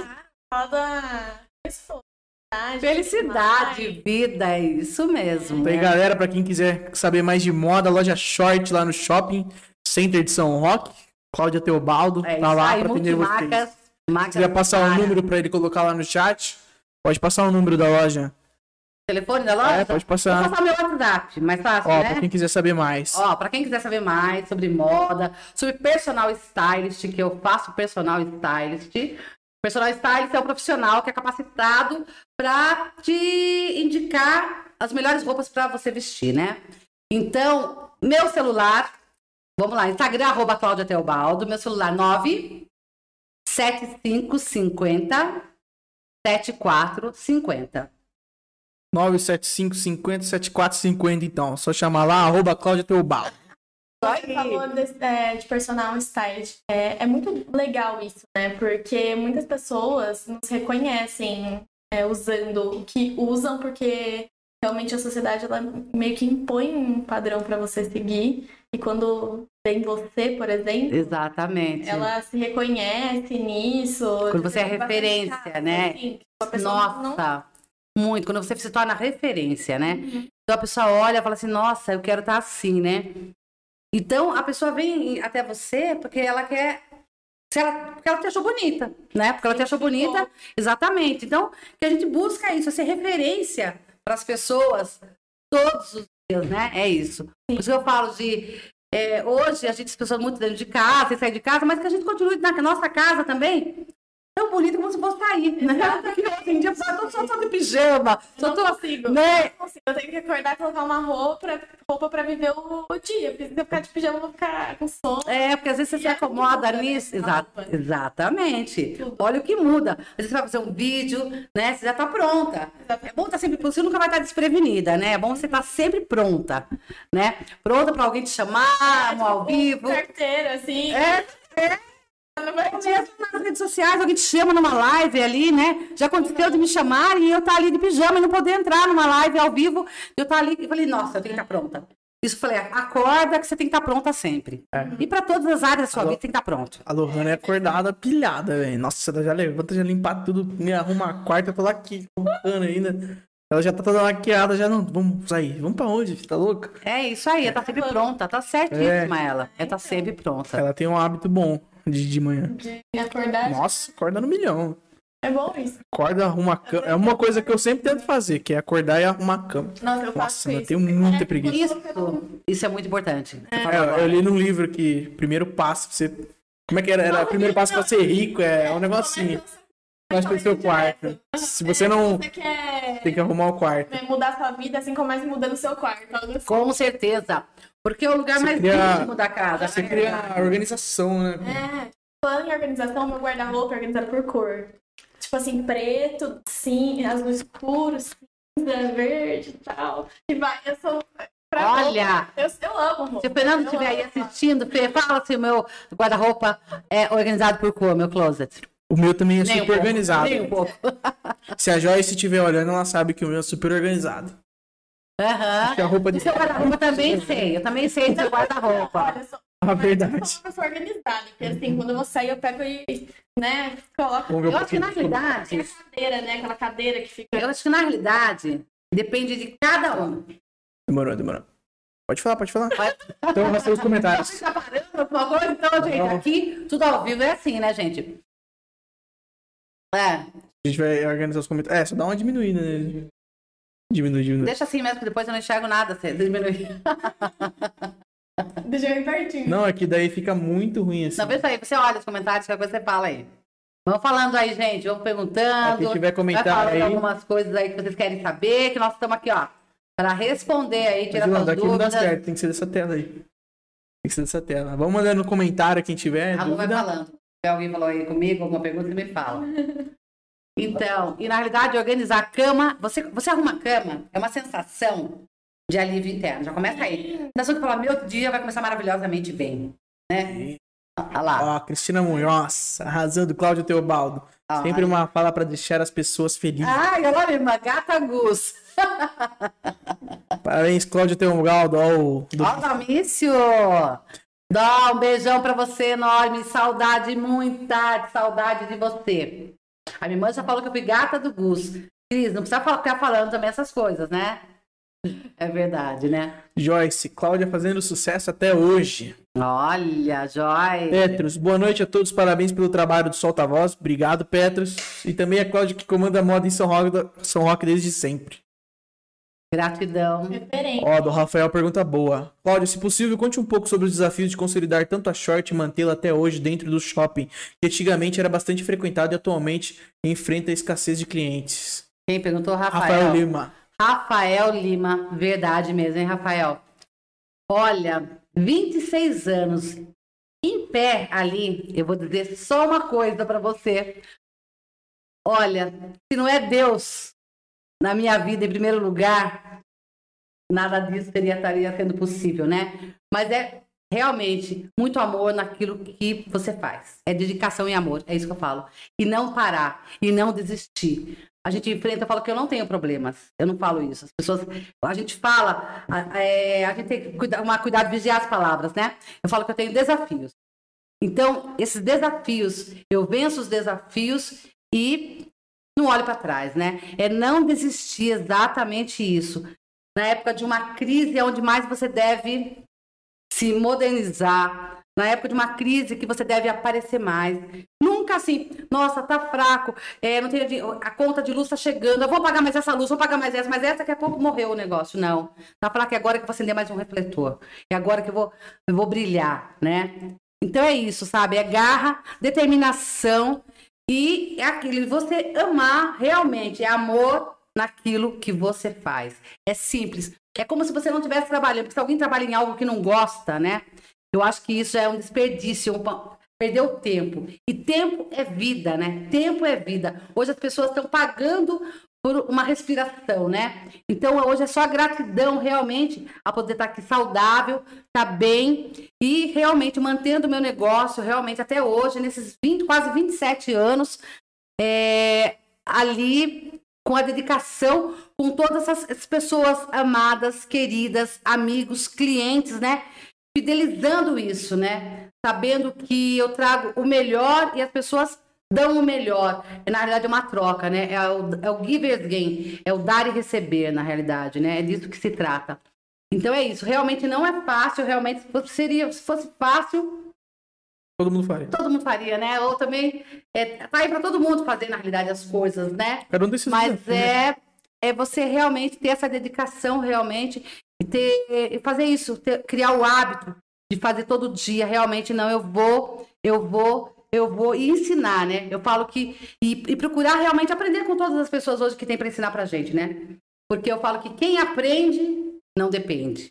[SPEAKER 3] Fala da felicidade.
[SPEAKER 2] Felicidade, vida, é isso mesmo.
[SPEAKER 1] Então
[SPEAKER 2] né?
[SPEAKER 1] galera, pra quem quiser saber mais de moda, loja Short lá no Shopping Center de São Roque. Cláudia Teobaldo
[SPEAKER 2] É
[SPEAKER 1] tá lá pra atender vocês. Se quiser passar o
[SPEAKER 2] várias.
[SPEAKER 1] número pra ele colocar lá no chat, pode passar o número da loja.
[SPEAKER 2] Telefone da loja?
[SPEAKER 1] É, pode passar.
[SPEAKER 2] Vou passar meu WhatsApp, mais fácil,
[SPEAKER 1] Ó,
[SPEAKER 2] né?
[SPEAKER 1] pra quem quiser saber mais.
[SPEAKER 2] Ó, pra quem quiser saber mais sobre moda, sobre personal stylist, que eu faço personal stylist. Personal stylist é um profissional que é capacitado para te indicar as melhores roupas para você vestir, né? Então, meu celular, vamos lá, Instagram, arroba Cláudia Teobaldo, meu celular 9 7550 7450.
[SPEAKER 1] 975 50 7450, então. Só chamar lá, arroba Cláudia Teobaldo.
[SPEAKER 3] Você falou de, é, de personal stylist. É, é muito legal isso, né? Porque muitas pessoas não se reconhecem é, usando o que usam, porque realmente a sociedade ela meio que impõe um padrão para você seguir. E quando vem você, por exemplo,
[SPEAKER 2] Exatamente.
[SPEAKER 3] ela se reconhece nisso.
[SPEAKER 2] Quando você é referência, né?
[SPEAKER 3] assim, que a pessoa não-
[SPEAKER 2] Nossa, muito. Quando você se torna referência, né? Então a pessoa olha e fala assim, nossa, eu quero estar assim, né? Então a pessoa vem até você porque ela quer Se ela, porque ela te achou bonita, né? Porque ela te achou bonita, exatamente. Então, que a gente busca isso, ser referência para as pessoas todos os dias, né? É isso. Por isso que eu falo de é, hoje a gente, as pessoas muito dentro de casa, sem sair de casa, mas que a gente continue na nossa casa também, tão bonito como se fosse sair, né? Porque hoje em dia eu tô só, só de pijama, só tô,
[SPEAKER 3] consigo.
[SPEAKER 2] né?
[SPEAKER 3] Não consigo. Eu tenho que acordar e colocar uma roupa, roupa pra viver o, o dia. Porque se eu ficar de pijama, eu vou ficar com sono.
[SPEAKER 2] É, porque às vezes você se
[SPEAKER 3] aí
[SPEAKER 2] acomoda
[SPEAKER 3] muda,
[SPEAKER 2] nisso.
[SPEAKER 3] né?
[SPEAKER 2] Exa- exatamente.
[SPEAKER 3] Tudo.
[SPEAKER 2] Olha o que muda. Às vezes você vai fazer um vídeo, né? Você já tá pronta. É bom estar sempre pronta. Você nunca vai estar desprevenida, né? É bom você estar sempre pronta, né? Pronta para alguém te chamar, no ao vivo.
[SPEAKER 3] Carteira, assim.
[SPEAKER 2] É,
[SPEAKER 3] Não
[SPEAKER 2] mesmo nas redes sociais, alguém te chama numa live ali, né? Já aconteceu de me chamar e eu estar ali de pijama e não poder entrar numa live ao vivo. Eu estar ali e falei, nossa, eu tenho que estar pronta. Isso eu falei, acorda que você tem que estar pronta sempre. E para todas as áreas da sua
[SPEAKER 1] Alô?
[SPEAKER 2] vida tem que estar pronto.
[SPEAKER 1] A Lohana é acordada pilhada, velho. Nossa, ela já levanta, já limpa tudo, me arruma a quarta, eu tô lá aqui, colocando ainda. Ela já tá toda maquiada, já não. Vamos sair. Vamos pra onde? Tá louca?
[SPEAKER 2] É isso aí, ela tá sempre pronta, tá certíssima ela. Ela tá sempre pronta.
[SPEAKER 1] Ela tem um hábito bom de, de manhã.
[SPEAKER 3] de acordar.
[SPEAKER 1] Nossa, acorda no milhão.
[SPEAKER 3] É bom isso.
[SPEAKER 1] Acorda, arruma a cama. É uma coisa que eu sempre tento fazer, que é acordar e arrumar a cama.
[SPEAKER 3] Nossa, eu faço
[SPEAKER 1] Nossa, eu tenho muita
[SPEAKER 3] É,
[SPEAKER 1] preguiça.
[SPEAKER 2] Isso, isso é muito importante.
[SPEAKER 1] É, eu, eu li num livro que primeiro passo pra você. Como é que era? Era primeiro passo pra ser rico, é um negocinho. Começa pelo seu quarto. Se você não.
[SPEAKER 3] Você quer
[SPEAKER 1] Tem que arrumar o quarto.
[SPEAKER 3] mudar sua vida, assim, comece mudando o seu quarto.
[SPEAKER 2] Com certeza. Porque é o lugar
[SPEAKER 1] Você
[SPEAKER 2] mais
[SPEAKER 1] cria-
[SPEAKER 2] íntimo da casa.
[SPEAKER 1] Você
[SPEAKER 2] né?
[SPEAKER 1] cria a organização, né?
[SPEAKER 3] É, falando em organização, meu guarda-roupa é organizado por cor. Tipo assim, preto, sim, azul escuro, cinza, verde e tal. E vai, eu sou. pra
[SPEAKER 2] Olha!
[SPEAKER 3] Eu, eu amo roupa.
[SPEAKER 2] Se o Fernando estiver aí assistindo, Fê, fala se o meu guarda-roupa é organizado por cor, meu closet.
[SPEAKER 1] O meu também é
[SPEAKER 2] Nem um
[SPEAKER 1] super
[SPEAKER 2] pouco,
[SPEAKER 1] organizado.
[SPEAKER 2] Nem um pouco.
[SPEAKER 1] Se a Joyce estiver olhando, ela sabe que o meu é super organizado.
[SPEAKER 2] Aham.
[SPEAKER 1] Que a roupa de.
[SPEAKER 2] E seu guarda-roupa também sei. Eu também sei do seu guarda-roupa.
[SPEAKER 3] Eu sou
[SPEAKER 1] A verdade.
[SPEAKER 3] uma pessoa organizada. Porque assim, quando eu vou sair, eu pego e, né, coloco.
[SPEAKER 1] Um
[SPEAKER 2] Eu acho que na realidade,
[SPEAKER 3] cadeira, né? Aquela cadeira que fica.
[SPEAKER 2] eu acho que na realidade depende de cada um.
[SPEAKER 1] Demorou, demorou. Pode falar, pode falar.
[SPEAKER 2] Vai-
[SPEAKER 1] Então vai ser os comentários.
[SPEAKER 2] Você tá parando alguma coisa? Então, gente,
[SPEAKER 1] Não.
[SPEAKER 2] aqui tudo ao vivo é assim, né, gente? É,
[SPEAKER 1] A gente vai organizar os comentários. É, só dá uma diminuída nele. Diminui, diminui.
[SPEAKER 2] deixa assim mesmo, que depois eu não enxergo nada. Você diminui.
[SPEAKER 3] Deixa eu ir pertinho.
[SPEAKER 1] Não, é que daí fica muito ruim assim.
[SPEAKER 2] Não, pensa aí, você olha os comentários, qualquer coisa você fala aí. Vamos falando aí, gente, vamos perguntando.
[SPEAKER 1] Quem tiver
[SPEAKER 2] vai
[SPEAKER 1] comentário aí.
[SPEAKER 2] algumas coisas aí que vocês querem saber, que nós estamos aqui, ó, para responder aí, tirar
[SPEAKER 1] Mas, não,
[SPEAKER 2] suas
[SPEAKER 1] daqui não dá
[SPEAKER 2] dúvidas.
[SPEAKER 1] certo, tem que ser dessa tela aí. Tem que ser dessa tela. Vamos mandando no comentário quem tiver.
[SPEAKER 2] A Lu vai falando. Se alguém falou aí comigo, alguma pergunta, me fala. Então, e na realidade, organizar a cama, você, você arruma a cama, é uma sensação de alívio interno. Já começa aí. A sensação que fala, meu dia vai começar maravilhosamente bem. Né? Olha lá.
[SPEAKER 1] Ó, Cristina Munhoz, arrasando, Cláudio Teobaldo. Sempre uma fala pra deixar as pessoas felizes.
[SPEAKER 2] Ai, olha, irmã, gata Gus.
[SPEAKER 1] Parabéns, Cláudio Teobaldo. Ó, o do-
[SPEAKER 2] Ó, Domício. Dá um beijão pra você enorme. Saudade, muita saudade de você. A minha irmã já falou que eu fui gata do Gus. Cris, não precisa ficar falando também essas coisas, né? É verdade, né?
[SPEAKER 1] Joyce, Cláudia fazendo sucesso até hoje.
[SPEAKER 2] Olha, Joy.
[SPEAKER 1] Petros, boa noite a todos, parabéns pelo trabalho do Solta Voz. Obrigado, Petros. E também a Cláudia que comanda a moda em São Roque, São Roque desde sempre.
[SPEAKER 2] Gratidão.
[SPEAKER 3] Referente.
[SPEAKER 1] Ó, do Rafael, pergunta boa. Cláudio, se possível, conte um pouco sobre os desafios de consolidar tanto a short e mantê-la até hoje dentro do shopping, que antigamente era bastante frequentado e atualmente enfrenta a escassez de clientes.
[SPEAKER 2] Quem perguntou?
[SPEAKER 1] Rafael,
[SPEAKER 2] Rafael.
[SPEAKER 1] Lima.
[SPEAKER 2] Rafael Lima. Verdade mesmo, hein, Rafael? Olha, 26 anos em pé ali, eu vou dizer só uma coisa para você. Olha, se não é Deus na minha vida em primeiro lugar, nada disso seria estaria sendo possível, né? Mas é realmente muito amor naquilo que você faz. É dedicação e amor, é isso que eu falo. E não parar, e não desistir. A gente enfrenta, eu falo que eu não tenho problemas. Eu não falo isso. As pessoas, a gente fala, é, a gente tem que cuidar, uma cuidado, vigiar as palavras, né? Eu falo que eu tenho desafios. Então, esses desafios, eu venço os desafios e não olho para trás, né? É não desistir, exatamente isso. Na época de uma crise é onde mais você deve se modernizar, na época de uma crise que você deve aparecer mais. Nunca assim, nossa, tá fraco, é, não dinheiro, a conta de luz tá chegando, eu vou pagar mais essa luz, vou pagar mais essa, mas essa daqui a pouco morreu o negócio. Não. Tá falar que agora que eu vou acender mais um refletor. É agora que eu vou, eu vou brilhar, né? Então é isso, sabe? É garra, determinação e é aquilo, você amar realmente, é amor naquilo que você faz. É simples. É como se você não estivesse trabalhando, porque se alguém trabalha em algo que não gosta, né? Eu acho que isso é um desperdício, um, perdeu tempo. E tempo é vida, né? Tempo é vida. Hoje as pessoas estão pagando por uma respiração, né? Então hoje é só gratidão realmente a poder estar aqui saudável, estar tá bem e realmente mantendo meu negócio realmente até hoje, nesses 20, quase 27 anos, é, ali com a dedicação, com todas essas pessoas amadas, queridas, amigos, clientes, né? Fidelizando isso, né? Sabendo que eu trago o melhor e as pessoas dão o melhor. É, na realidade, é uma troca, né? É o, é o giver's gain, é o dar e receber, na realidade, né? É disso que se trata. Então é isso. Realmente não é fácil, realmente seria, se fosse fácil.
[SPEAKER 1] Todo mundo faria.
[SPEAKER 2] Todo mundo faria, né? Ou também é, tá aí para todo mundo fazer, na realidade, as coisas, né?
[SPEAKER 1] Cada um
[SPEAKER 2] Mas é, é você realmente ter essa dedicação, realmente, e ter, fazer isso, ter, criar o hábito de fazer todo dia. Realmente, não, eu vou, eu vou eu vou ensinar, né? Eu falo que. E, e, procurar realmente aprender com todas as pessoas hoje que tem para ensinar pra gente, né? Porque eu falo que quem aprende não depende.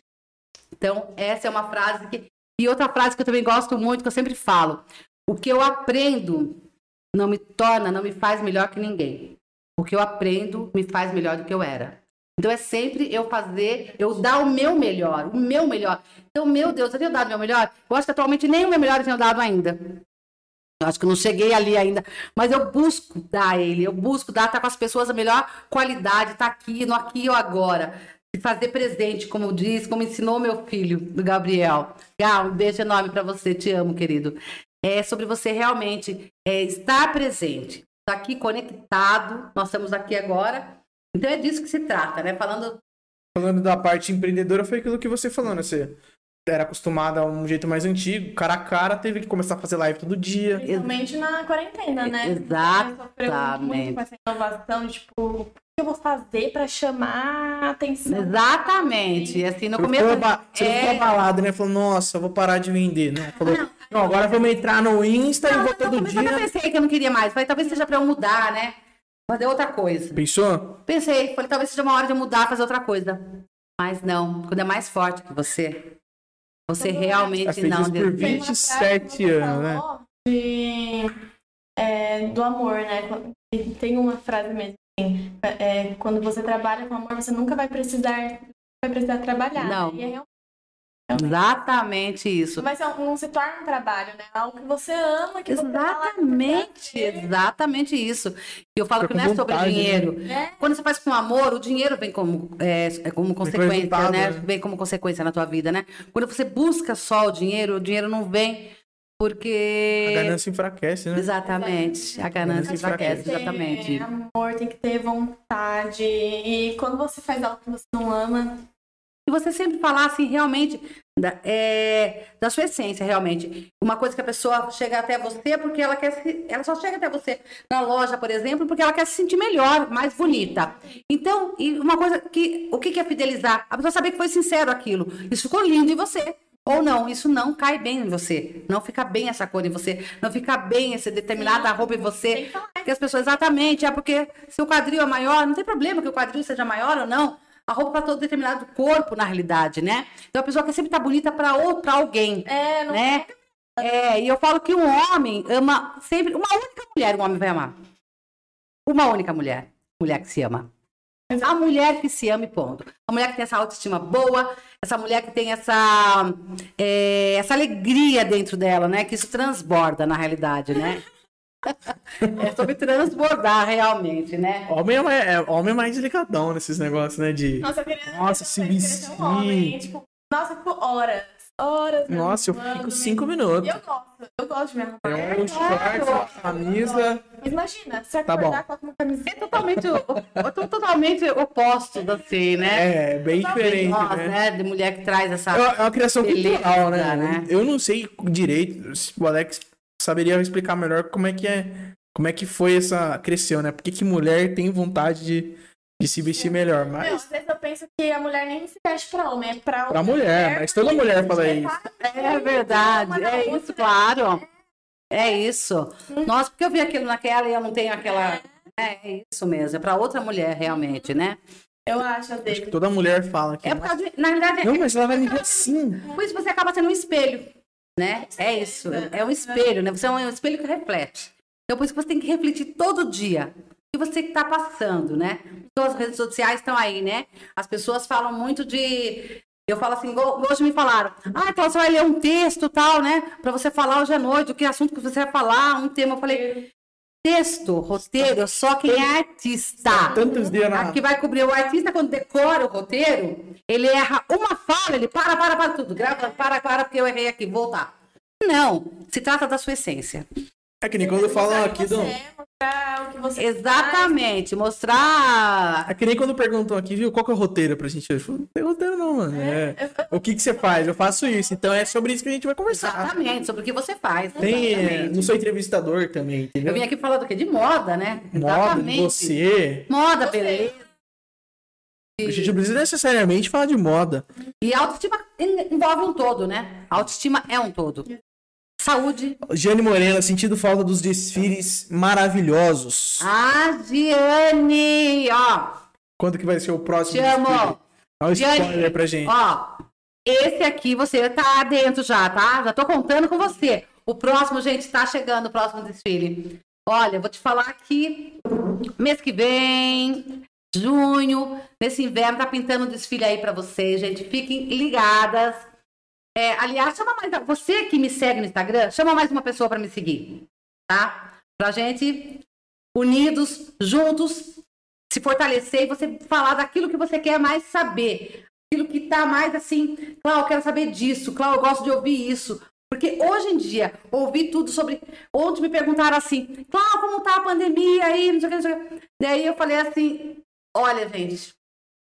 [SPEAKER 2] Então, essa é uma frase que. E outra frase que eu também gosto muito, que eu sempre falo: o que eu aprendo não me torna, não me faz melhor que ninguém. O que eu aprendo me faz melhor do que eu era. Então é sempre eu fazer, eu dar o meu melhor, o meu melhor. Então, meu Deus, eu tenho dado o meu melhor? Eu acho que atualmente nem o meu melhor eu tenho dado ainda. Acho que não cheguei ali ainda, mas eu busco dar ele, eu busco dar, estar tá com as pessoas a melhor qualidade, estar tá aqui, no aqui ou agora, se fazer presente, como diz, como ensinou meu filho, do Gabriel. Gal, um beijo enorme para você, te amo, querido. É sobre você realmente é, estar presente, estar tá aqui conectado, nós estamos aqui agora, então é disso que se trata, né? Falando.
[SPEAKER 1] Falando da parte empreendedora, foi aquilo que você falou, né? Você era acostumada a um jeito mais antigo, cara a cara, teve que começar a fazer live todo dia.
[SPEAKER 3] Principalmente na quarentena, né?
[SPEAKER 2] Exatamente.
[SPEAKER 3] com essa inovação, tipo, o que eu vou fazer para chamar a atenção?
[SPEAKER 2] Exatamente. E assim, no começo.
[SPEAKER 1] Você é... ficou abalado, né? Falou, nossa, eu vou parar de vender, né? Falou, não, não agora vamos entrar no Insta não, e vou todo dia. Eu
[SPEAKER 2] pensei que eu não queria mais. Falei, talvez seja para eu mudar, né? Fazer outra coisa.
[SPEAKER 1] Pensou?
[SPEAKER 2] Pensei, falei, talvez seja uma hora de eu mudar, fazer outra coisa. Mas não, quando é mais forte que você, você realmente não
[SPEAKER 1] isso por 27 anos, né?
[SPEAKER 3] De, é, do amor, né? Tem uma frase mesmo assim, é, quando você trabalha com amor, você nunca vai precisar vai precisar trabalhar.
[SPEAKER 2] Não. Né? É Exatamente isso.
[SPEAKER 3] Mas não se torna um trabalho, né? É algo que você ama, que
[SPEAKER 2] Exatamente,
[SPEAKER 3] você
[SPEAKER 2] exatamente isso. Eu falo que não é sobre vontade, dinheiro. Né? Quando você faz com amor, o dinheiro vem como, é, é como consequência, né? né? Vem como consequência na tua vida, né? Quando você busca só o dinheiro, o dinheiro não vem porque.
[SPEAKER 1] A ganância enfraquece, né?
[SPEAKER 2] Exatamente. A ganância enfraquece, exatamente.
[SPEAKER 3] Tem amor, tem que ter vontade. E quando você faz algo que você não ama,
[SPEAKER 2] e você sempre falar assim, realmente, da, é, da sua essência, realmente. Uma coisa que a pessoa chega até você porque ela quer se, ela só chega até você na loja, por exemplo, porque ela quer se sentir melhor, mais bonita. Então, e uma coisa que o que é fidelizar? A pessoa saber que foi sincero aquilo. Isso ficou lindo em você. Ou não, isso não cai bem em você. Não fica bem essa cor em você. Não fica bem essa determinada Sim. roupa em você. Porque as pessoas, exatamente, é porque se o quadril é maior, não tem problema que o quadril seja maior ou não a roupa para todo determinado corpo, na realidade, né? Então a pessoa quer sempre estar tá bonita para outro, alguém. É, não né? É, e eu falo que um homem ama sempre. Uma única mulher um homem vai amar. Uma única mulher. Mulher que se ama. A mulher que se ama e ponto. A mulher que tem essa autoestima boa, essa mulher que tem essa, é, essa alegria dentro dela, né? Que isso transborda na realidade, né? é sobre transbordar realmente, né?
[SPEAKER 1] Homem é, mais, é, homem é mais delicadão nesses negócios, né? De.
[SPEAKER 3] Nossa,
[SPEAKER 1] se vestir. Um homem,
[SPEAKER 3] tipo, nossa, por horas. Horas.
[SPEAKER 1] Nossa, eu fico cinco minutos.
[SPEAKER 3] Eu gosto, eu gosto de me arrumar.
[SPEAKER 1] É um short, uma camisa.
[SPEAKER 3] Mas imagina, se
[SPEAKER 1] Tá bom.
[SPEAKER 3] acordar com uma camiseta.
[SPEAKER 2] É totalmente, o- totalmente oposto assim, né?
[SPEAKER 1] É, bem diferente,
[SPEAKER 2] Nós,
[SPEAKER 1] né?
[SPEAKER 2] né? De mulher que traz essa.
[SPEAKER 1] É uma- é uma criação
[SPEAKER 2] Beleza,
[SPEAKER 1] cultural, né?
[SPEAKER 2] né?
[SPEAKER 1] Eu não sei direito, se o Alex saberia explicar melhor como é que é, como é que foi essa cresceu, né? Por que, que mulher tem vontade de, de se vestir melhor,
[SPEAKER 3] Meu,
[SPEAKER 1] mas
[SPEAKER 3] às vezes eu penso que a mulher nem se veste pra homem, é pra
[SPEAKER 1] pra
[SPEAKER 3] outra
[SPEAKER 1] mulher, mas toda mulher fala
[SPEAKER 3] porque
[SPEAKER 1] isso.
[SPEAKER 2] É verdade, é isso, claro. É isso. Nossa, porque eu vi aquilo naquela e eu não tenho aquela. É isso mesmo, é pra outra mulher, realmente, né?
[SPEAKER 3] Eu acho, às
[SPEAKER 1] Acho que toda mulher fala que
[SPEAKER 2] É por causa de. Na realidade,
[SPEAKER 1] Não, mas ela vai me ver assim.
[SPEAKER 2] por isso você acaba sendo um espelho, né? É isso. É um espelho, né? Você é um espelho que reflete. Então, por isso que você tem que refletir todo dia o que você está passando, né? Então, as redes sociais estão aí, né? As pessoas falam muito de. Eu falo assim, hoje me falaram, ah, então você vai ler um texto tal, né? Pra você falar hoje à noite, o que assunto que você vai falar, um tema. Eu falei, texto, roteiro, só quem é artista.
[SPEAKER 1] Tantos dias na.
[SPEAKER 2] Aqui vai cobrir o artista quando decora o roteiro, ele erra uma fala, ele para, para, para tudo, grava, para, para, porque eu errei aqui, voltar. Não, se trata da sua essência.
[SPEAKER 1] É que nem quando falam aqui do.
[SPEAKER 3] Você é, o
[SPEAKER 2] Exatamente, mostrar.
[SPEAKER 1] É que nem quando perguntam aqui, viu, qual que é o roteiro pra gente? Eu falo, não tem roteiro não, mano. É. O que que você faz? Eu faço isso. Então é sobre isso que a gente vai conversar.
[SPEAKER 2] Exatamente, sobre o que você faz.
[SPEAKER 1] Tem, é, não sou entrevistador também, entendeu?
[SPEAKER 2] Eu vim aqui falando do quê? De moda, né?
[SPEAKER 1] Moda, de você.
[SPEAKER 2] Moda, beleza.
[SPEAKER 1] A gente não precisa necessariamente falar de moda.
[SPEAKER 2] E autoestima en- envolve um todo, né? A autoestima é um todo. Saúde.
[SPEAKER 1] Jane Morena, sentindo falta dos desfiles maravilhosos.
[SPEAKER 2] Ah, Giane! Ó,
[SPEAKER 1] Quando que vai ser o próximo
[SPEAKER 2] te amo.
[SPEAKER 1] Dá um
[SPEAKER 2] Giane,
[SPEAKER 1] spoiler pra gente.
[SPEAKER 2] Ó, esse aqui você tá dentro já, tá? Já tô contando com você. O próximo, gente, tá chegando o próximo desfile. Olha, vou te falar que mês que vem, junho, nesse inverno, tá pintando um desfile aí pra vocês, gente. Fiquem ligadas. É, aliás, chama mais. Você que me segue no Instagram, chama mais uma pessoa pra me seguir, tá? Pra gente, unidos, juntos, se fortalecer e você falar daquilo que você quer mais saber. Aquilo que tá mais assim, Cláudio, eu quero saber disso, Cláudio, eu gosto de ouvir isso. Porque hoje em dia, ouvi tudo sobre. Ontem me perguntaram assim, Cláudio, como tá a pandemia aí? Não sei o que, não sei o que. Daí eu falei assim: olha, gente,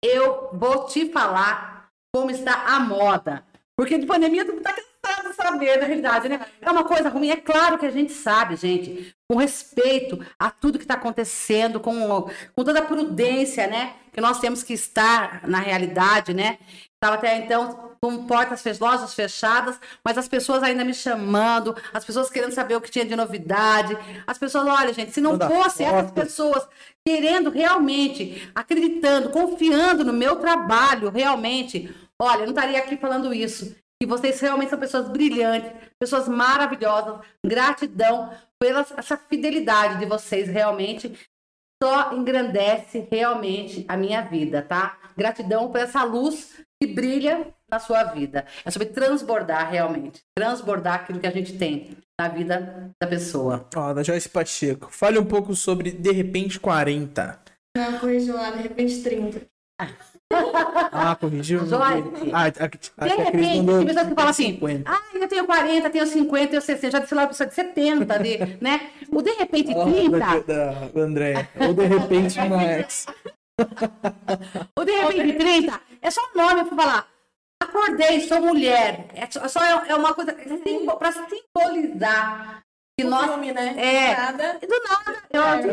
[SPEAKER 2] eu vou te falar como está a moda. Porque de pandemia tu tá cansado de saber, na realidade, né? É uma coisa ruim, é claro que a gente sabe, gente, com respeito a tudo que está acontecendo, com, com toda a prudência, né? Que nós temos que estar na realidade, né? Estava até então com portas, fech- lojas fechadas, mas as pessoas ainda me chamando, as pessoas querendo saber o que tinha de novidade. As pessoas, olha, gente, se não fosse essas pessoas querendo realmente, acreditando, confiando no meu trabalho, realmente, olha, eu não estaria aqui falando isso. Que vocês realmente são pessoas brilhantes, pessoas maravilhosas. Gratidão pela essa fidelidade de vocês, realmente. Só engrandece realmente a minha vida, tá? Gratidão por essa luz que brilha na sua vida. É sobre transbordar realmente. Transbordar aquilo que a gente tem na vida da pessoa.
[SPEAKER 1] Ó, da Joyce Pacheco. Fale um pouco sobre De Repente 40.
[SPEAKER 3] Não, corrigiu lá, de repente 30.
[SPEAKER 1] Ah, corrigiu? Ah, a, a, a,
[SPEAKER 2] De repente, tem pessoas que falam assim,
[SPEAKER 1] 50.
[SPEAKER 2] ah, eu tenho 40, tenho 50, tenho 60, já disse lá a pessoa de 70, de, né? O de repente
[SPEAKER 1] Ó,
[SPEAKER 2] 30,
[SPEAKER 1] da, da, da André. Ou de repente uma ex.
[SPEAKER 2] o de repente 30 é só um nome pra falar. Acordei, sou mulher. É só, é, é uma coisa para simbolizar que
[SPEAKER 3] O
[SPEAKER 2] nós
[SPEAKER 3] filme, né?
[SPEAKER 2] é.
[SPEAKER 3] Nada.
[SPEAKER 2] E do nada, eu
[SPEAKER 3] É,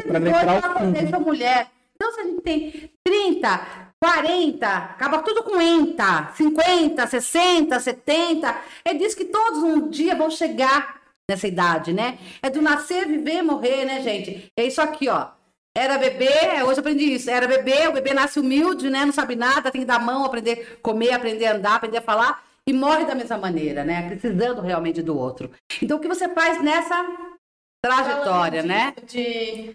[SPEAKER 2] eu acordei, sou mulher. Então, se a gente tem 30, 40, acaba tudo com enta, 50, 60, 70, é disso que todos um dia vão chegar nessa idade, né? É do nascer, viver, morrer, né, gente? É isso aqui, ó. Era bebê, hoje eu aprendi isso. Era bebê, o bebê nasce humilde, né? Não sabe nada, tem que dar mão, aprender a comer, aprender a andar, aprender a falar. E morre da mesma maneira, né? Precisando realmente do outro. Então, o que você faz nessa trajetória, né?
[SPEAKER 3] disso, De...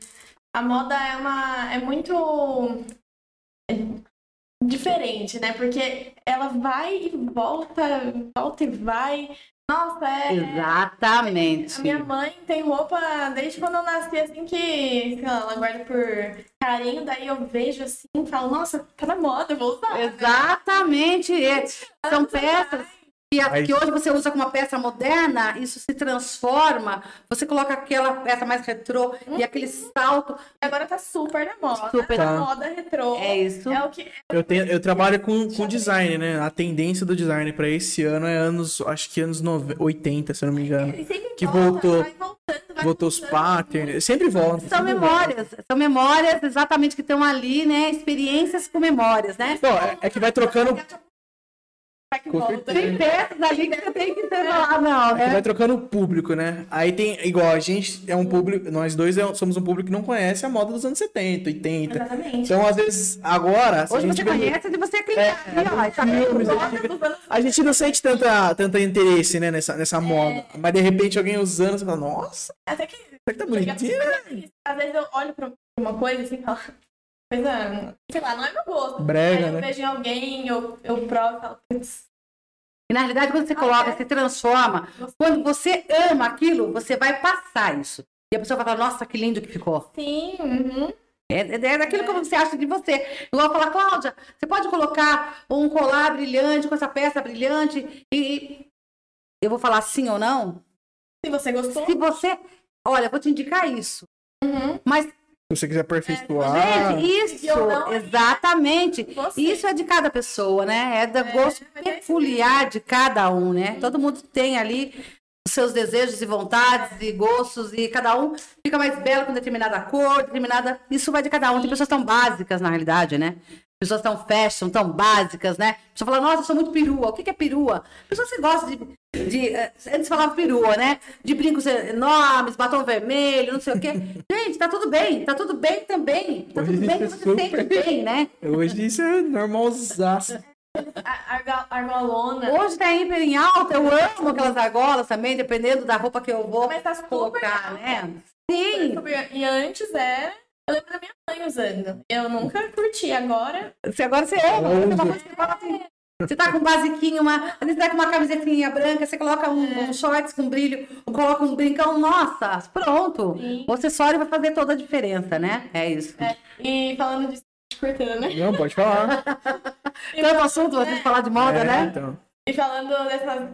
[SPEAKER 3] A moda é uma. é muito é diferente, né? Porque ela vai e volta, volta e vai. Nossa, é.
[SPEAKER 2] Exatamente.
[SPEAKER 3] A minha mãe tem roupa desde quando eu nasci, assim, que sei lá, ela guarda por carinho, daí eu vejo assim e falo, nossa, tá na moda, vou usar.
[SPEAKER 2] Exatamente. é. São peças. Que, a-
[SPEAKER 1] Mas-
[SPEAKER 2] que hoje você usa com uma peça moderna, isso se transforma, você coloca aquela peça mais retrô e aquele salto.
[SPEAKER 3] Agora tá super na moda.
[SPEAKER 2] Super
[SPEAKER 3] tá
[SPEAKER 1] na-
[SPEAKER 3] moda retrô.
[SPEAKER 2] É isso.
[SPEAKER 3] É o que.
[SPEAKER 1] Eu, tenho, eu trabalho com, com design, né? A tendência do design pra esse ano é anos, acho que anos nove- 80, se eu não me engano.
[SPEAKER 3] E sempre
[SPEAKER 1] Que
[SPEAKER 3] volta,
[SPEAKER 1] voltou-
[SPEAKER 3] vai voltando, vai
[SPEAKER 1] Voltou os patterns, sempre volta.
[SPEAKER 2] São memórias, são memórias exatamente que estão ali, né? Experiências com memórias, né?
[SPEAKER 1] Bom, é, é que vai trocando,
[SPEAKER 3] que volta.
[SPEAKER 2] Tem peças ali que você tem que ter lá, não.
[SPEAKER 1] que
[SPEAKER 2] É.
[SPEAKER 1] vai trocando o público, né? Aí tem, igual, a gente é um público, nós dois é- somos um público que não conhece a moda dos anos 70, 80.
[SPEAKER 3] Exatamente.
[SPEAKER 1] Então, às vezes, agora,
[SPEAKER 2] Hoje
[SPEAKER 1] gente
[SPEAKER 2] você
[SPEAKER 1] vê-
[SPEAKER 2] conhece e você
[SPEAKER 1] É,
[SPEAKER 2] ali, ó. Tá
[SPEAKER 1] filmes, a gente não sente tanta, tanta interesse, né, nessa, nessa moda. Mas de repente alguém usando, você fala, nossa,
[SPEAKER 3] Até que.
[SPEAKER 1] isso aqui tá bonitinho.
[SPEAKER 3] Às vezes eu olho pra uma coisa assim e falo. Coisa, sei lá, não é meu gosto.
[SPEAKER 1] Brega,
[SPEAKER 3] Aí eu
[SPEAKER 1] né?
[SPEAKER 3] vejo em alguém, eu, eu provo e falo, putz,
[SPEAKER 2] E na realidade, quando você coloca, se transforma. Quando você ama aquilo, você vai passar isso. E a pessoa vai falar, nossa, que lindo que ficou.
[SPEAKER 3] sim, uhum.
[SPEAKER 2] É, é é daquilo que você acha de você. Igual eu falar, Cláudia, você pode colocar um colar brilhante com essa peça brilhante e eu vou falar sim ou não?
[SPEAKER 3] Se você gostou.
[SPEAKER 2] Se você. Olha, eu vou te indicar isso.
[SPEAKER 3] Uhum.
[SPEAKER 2] Mas,
[SPEAKER 1] você quiser aperfeiçoar.
[SPEAKER 2] gente, isso,
[SPEAKER 3] não-
[SPEAKER 2] exatamente.
[SPEAKER 3] Você.
[SPEAKER 2] Isso é de cada pessoa, né? É do gosto
[SPEAKER 3] mas é
[SPEAKER 2] peculiar de cada um, né? Todo mundo tem ali os seus desejos e vontades e gostos e cada um fica mais belo com determinada cor, determinada. Isso vai de cada um. Tem pessoas tão básicas na realidade, né? Pessoas tão fashion, tão básicas, né? A pessoa fala, nossa, eu sou muito perua. O que que é perua? Pessoas que gostam de. de eh, antes falava perua, né? De brincos enormes, batom vermelho, não sei o quê. Gente, tá tudo bem, tá tudo bem também. Tá
[SPEAKER 1] Hoje
[SPEAKER 2] tudo bem
[SPEAKER 1] é
[SPEAKER 2] você sente
[SPEAKER 1] super-
[SPEAKER 2] bem, né?
[SPEAKER 1] Hoje isso é normalzaço.
[SPEAKER 3] Argolona.
[SPEAKER 2] Hoje tá hiper em alta, eu amo aquelas argolas também, dependendo da roupa que eu vou
[SPEAKER 3] Mas tá super
[SPEAKER 2] colocar,
[SPEAKER 3] alta.
[SPEAKER 2] né? Sim,
[SPEAKER 3] E antes era. Eu lembro da minha mãe usando. Eu nunca curti. Agora.
[SPEAKER 2] se agora você ama, você tem uma coisa que você fala assim, você tá com um basiquinho, uma, às vezes tá com uma camisetinha branca, você coloca um, um shorts com brilho, ou coloca um brincão, nossa, pronto.
[SPEAKER 3] Sim.
[SPEAKER 2] O acessório vai fazer toda a diferença, né? É isso.
[SPEAKER 3] É, e falando disso, te cortando, né?
[SPEAKER 1] Não, pode falar.
[SPEAKER 2] Tanto assunto, você falar de moda,
[SPEAKER 1] É,
[SPEAKER 2] né?
[SPEAKER 1] então.
[SPEAKER 3] E falando dessas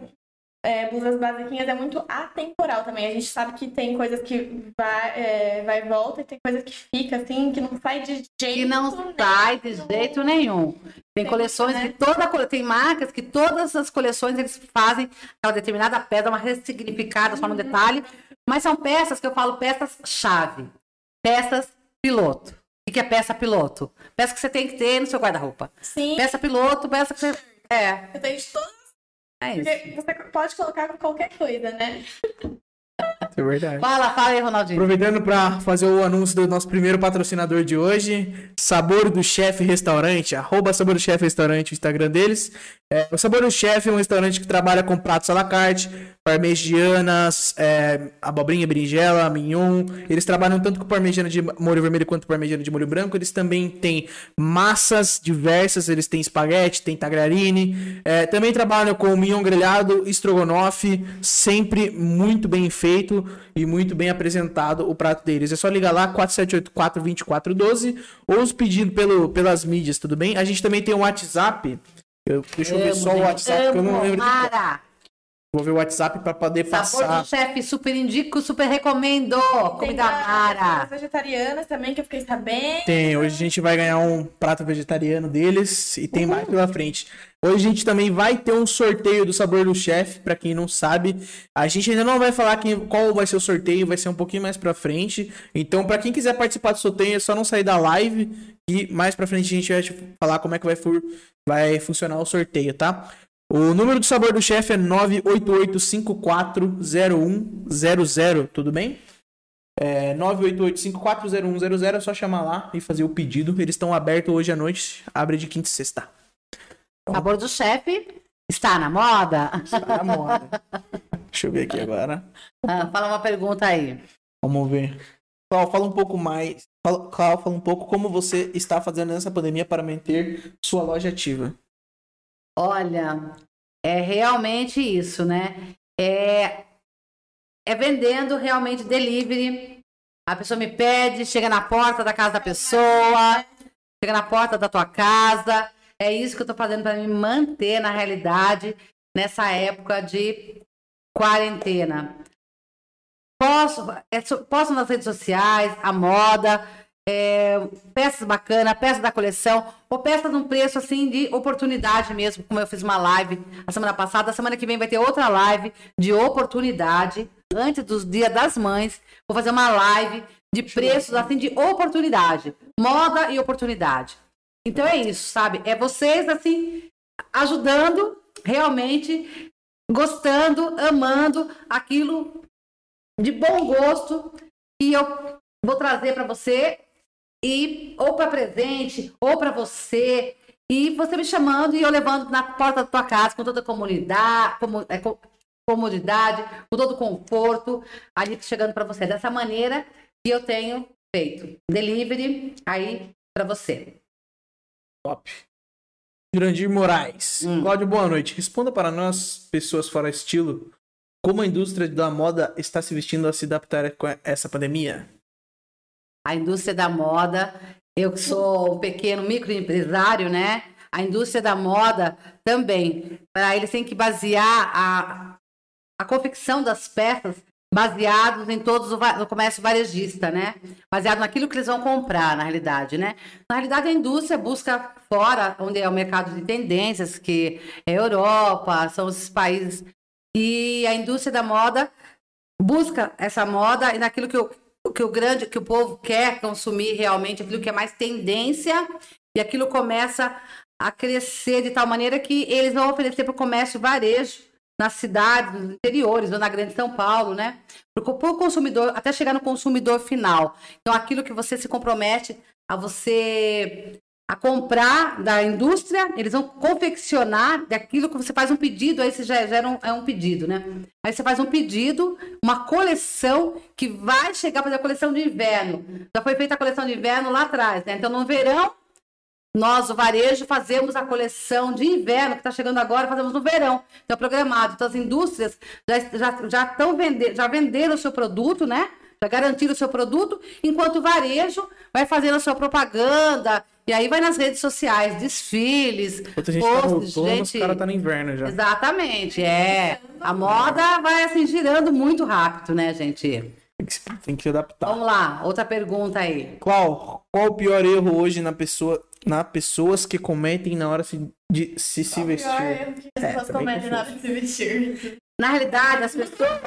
[SPEAKER 3] é, blusas basiquinhas, é muito atemporal também. A gente sabe que tem coisas que vai, é, vai e volta e tem coisas que fica assim, que não sai de jeito
[SPEAKER 2] que não
[SPEAKER 3] nenhum.
[SPEAKER 2] sai de jeito nenhum. Tem
[SPEAKER 3] Tem,
[SPEAKER 2] coleções
[SPEAKER 3] né?
[SPEAKER 2] que toda tem marcas que todas as coleções eles fazem aquela determinada peça, uma ressignificada, só no
[SPEAKER 3] Uhum.
[SPEAKER 2] detalhe, mas são peças que eu falo peças chave, peças piloto. O que que é peça piloto? Peça que você tem que ter no seu guarda-roupa.
[SPEAKER 3] Sim,
[SPEAKER 2] Peça piloto, peça que você é,
[SPEAKER 3] eu tenho de todas.
[SPEAKER 2] É isso.
[SPEAKER 3] Porque você pode colocar qualquer coisa, né?
[SPEAKER 1] É verdade.
[SPEAKER 2] Fala, fala aí, Ronaldinho.
[SPEAKER 1] Aproveitando para fazer o anúncio do nosso primeiro patrocinador de hoje, Sabor do Chefe Restaurante, arroba Sabor do Chefe Restaurante, o Instagram deles. É, o Sabor do Chefe é um restaurante que trabalha com pratos à la carte, parmegianas, é, abobrinha, berinjela, mignon. Eles trabalham tanto com parmegiana de molho vermelho quanto parmegiana de molho branco. Eles também têm massas diversas, eles têm espaguete, tem tagliarini. É, também trabalham com mignon grelhado, estrogonofe, sempre muito bem feito e muito bem apresentado o prato deles. É só ligar lá, 4784-2412, ou os pedindo pelo, pelas mídias, tudo bem? A gente também tem um WhatsApp. Eu- deixa eu ver só o WhatsApp, que eu não lembro. Vou ver o WhatsApp para poder
[SPEAKER 2] Sabor
[SPEAKER 1] passar.
[SPEAKER 2] do chefe, super indico, super recomendo.
[SPEAKER 3] Tem
[SPEAKER 2] Comida Mara.
[SPEAKER 3] vegetarianas também, que eu fiquei sabendo.
[SPEAKER 1] Tem, hoje a gente vai ganhar um prato vegetariano deles e tem mais pela frente. Hoje a gente também vai ter um sorteio do Sabor do Chefe, pra quem não sabe. A gente ainda não vai falar quem, qual vai ser o sorteio, vai ser um pouquinho mais pra frente. Então, pra quem quiser participar do sorteio, é só não sair da live e mais pra frente a gente vai te falar como é que vai, vai funcionar o sorteio, tá? O número do Sabor do Chefe é 988540100, tudo bem? É 988540100, é só chamar lá e fazer o pedido. Eles estão abertos hoje à noite, abre de quinta e sexta.
[SPEAKER 2] Sabor do chefe está na moda?
[SPEAKER 1] Tá na moda. Deixa eu ver aqui agora.
[SPEAKER 2] Ah, fala uma pergunta aí.
[SPEAKER 1] Vamos ver. Clau, fala um pouco mais. Fala, Clau, fala um pouco como você está fazendo nessa pandemia para manter sua loja ativa.
[SPEAKER 2] Olha, é realmente isso, né? É, é vendendo realmente delivery. A pessoa me pede, chega na porta da casa da pessoa, chega na porta da tua casa. É isso que eu tô fazendo para me manter na realidade. nessa época de quarentena. Posto, é, so- posto nas redes sociais, a moda, é, peças bacanas, peças da coleção, ou peças num preço assim de oportunidade mesmo, como eu fiz uma live a semana passada. A semana que vem vai ter outra live de oportunidade, antes dos Dia das Mães. Vou fazer uma live de preços assim de oportunidade, moda e oportunidade. Então é isso, sabe? É vocês assim ajudando realmente, gostando, amando aquilo de bom gosto que eu vou trazer para você e ou para presente ou para você e você me chamando e eu levando na porta da tua casa com toda a comunidade, como, é, co- comodidade, com todo o conforto, ali chegando para você dessa maneira que eu tenho feito delivery aí para você.
[SPEAKER 1] Top. Jurandir Moraes.
[SPEAKER 2] Hum.
[SPEAKER 1] Cláudio, boa noite. Responda para nós, pessoas fora estilo, como a indústria da moda está se vestindo a se adaptar com essa pandemia?
[SPEAKER 2] A indústria da moda. Eu que sou um pequeno microempresário, né? A indústria da moda também. Eles têm que basear a, a confecção das peças baseados em todos o, comércio varejista, né? Baseado naquilo que eles vão comprar, na realidade, né? Na realidade, a indústria busca fora, onde é o mercado de tendências, que é Europa, são esses países. E a indústria da moda busca essa moda e naquilo que o, que o grande, que o povo quer consumir realmente, aquilo que é mais tendência, e aquilo começa a crescer de tal maneira que eles vão oferecer para o comércio varejo nas cidades, nos interiores, ou na grande São Paulo, né? Para o consumidor, até chegar no consumidor final. Então, aquilo que você se compromete a você a comprar da indústria, eles vão confeccionar daquilo que você faz um pedido, aí você já gera um, é um pedido, né? Aí você faz um pedido, uma coleção que vai chegar para a coleção de inverno. Já foi feita a coleção de inverno lá atrás, né? Então, no verão, nós, o varejo, fazemos a coleção de inverno, que está chegando agora, fazemos no verão. Então, é programado. Então, as indústrias já, já, já, estão vende, já venderam o seu produto, né? Já garantiram o seu produto, enquanto o varejo vai fazendo a sua propaganda, e aí vai nas redes sociais, desfiles,
[SPEAKER 1] Enquanto a gente tá no
[SPEAKER 2] posts,
[SPEAKER 1] outono, os
[SPEAKER 2] gente...
[SPEAKER 1] caras tá no inverno já.
[SPEAKER 2] Exatamente, é. A moda vai assim girando muito rápido, né, gente?
[SPEAKER 1] Tem que, se- adaptar.
[SPEAKER 2] Vamos lá, outra pergunta aí.
[SPEAKER 1] Qual, qual o pior erro hoje na pessoa, na pessoas que cometem na hora se- de se, se vestir?
[SPEAKER 3] Pior erro que as
[SPEAKER 1] É,
[SPEAKER 3] pessoas
[SPEAKER 1] tá bem
[SPEAKER 3] cometem na hora de se vestir.
[SPEAKER 2] Na realidade, as pessoas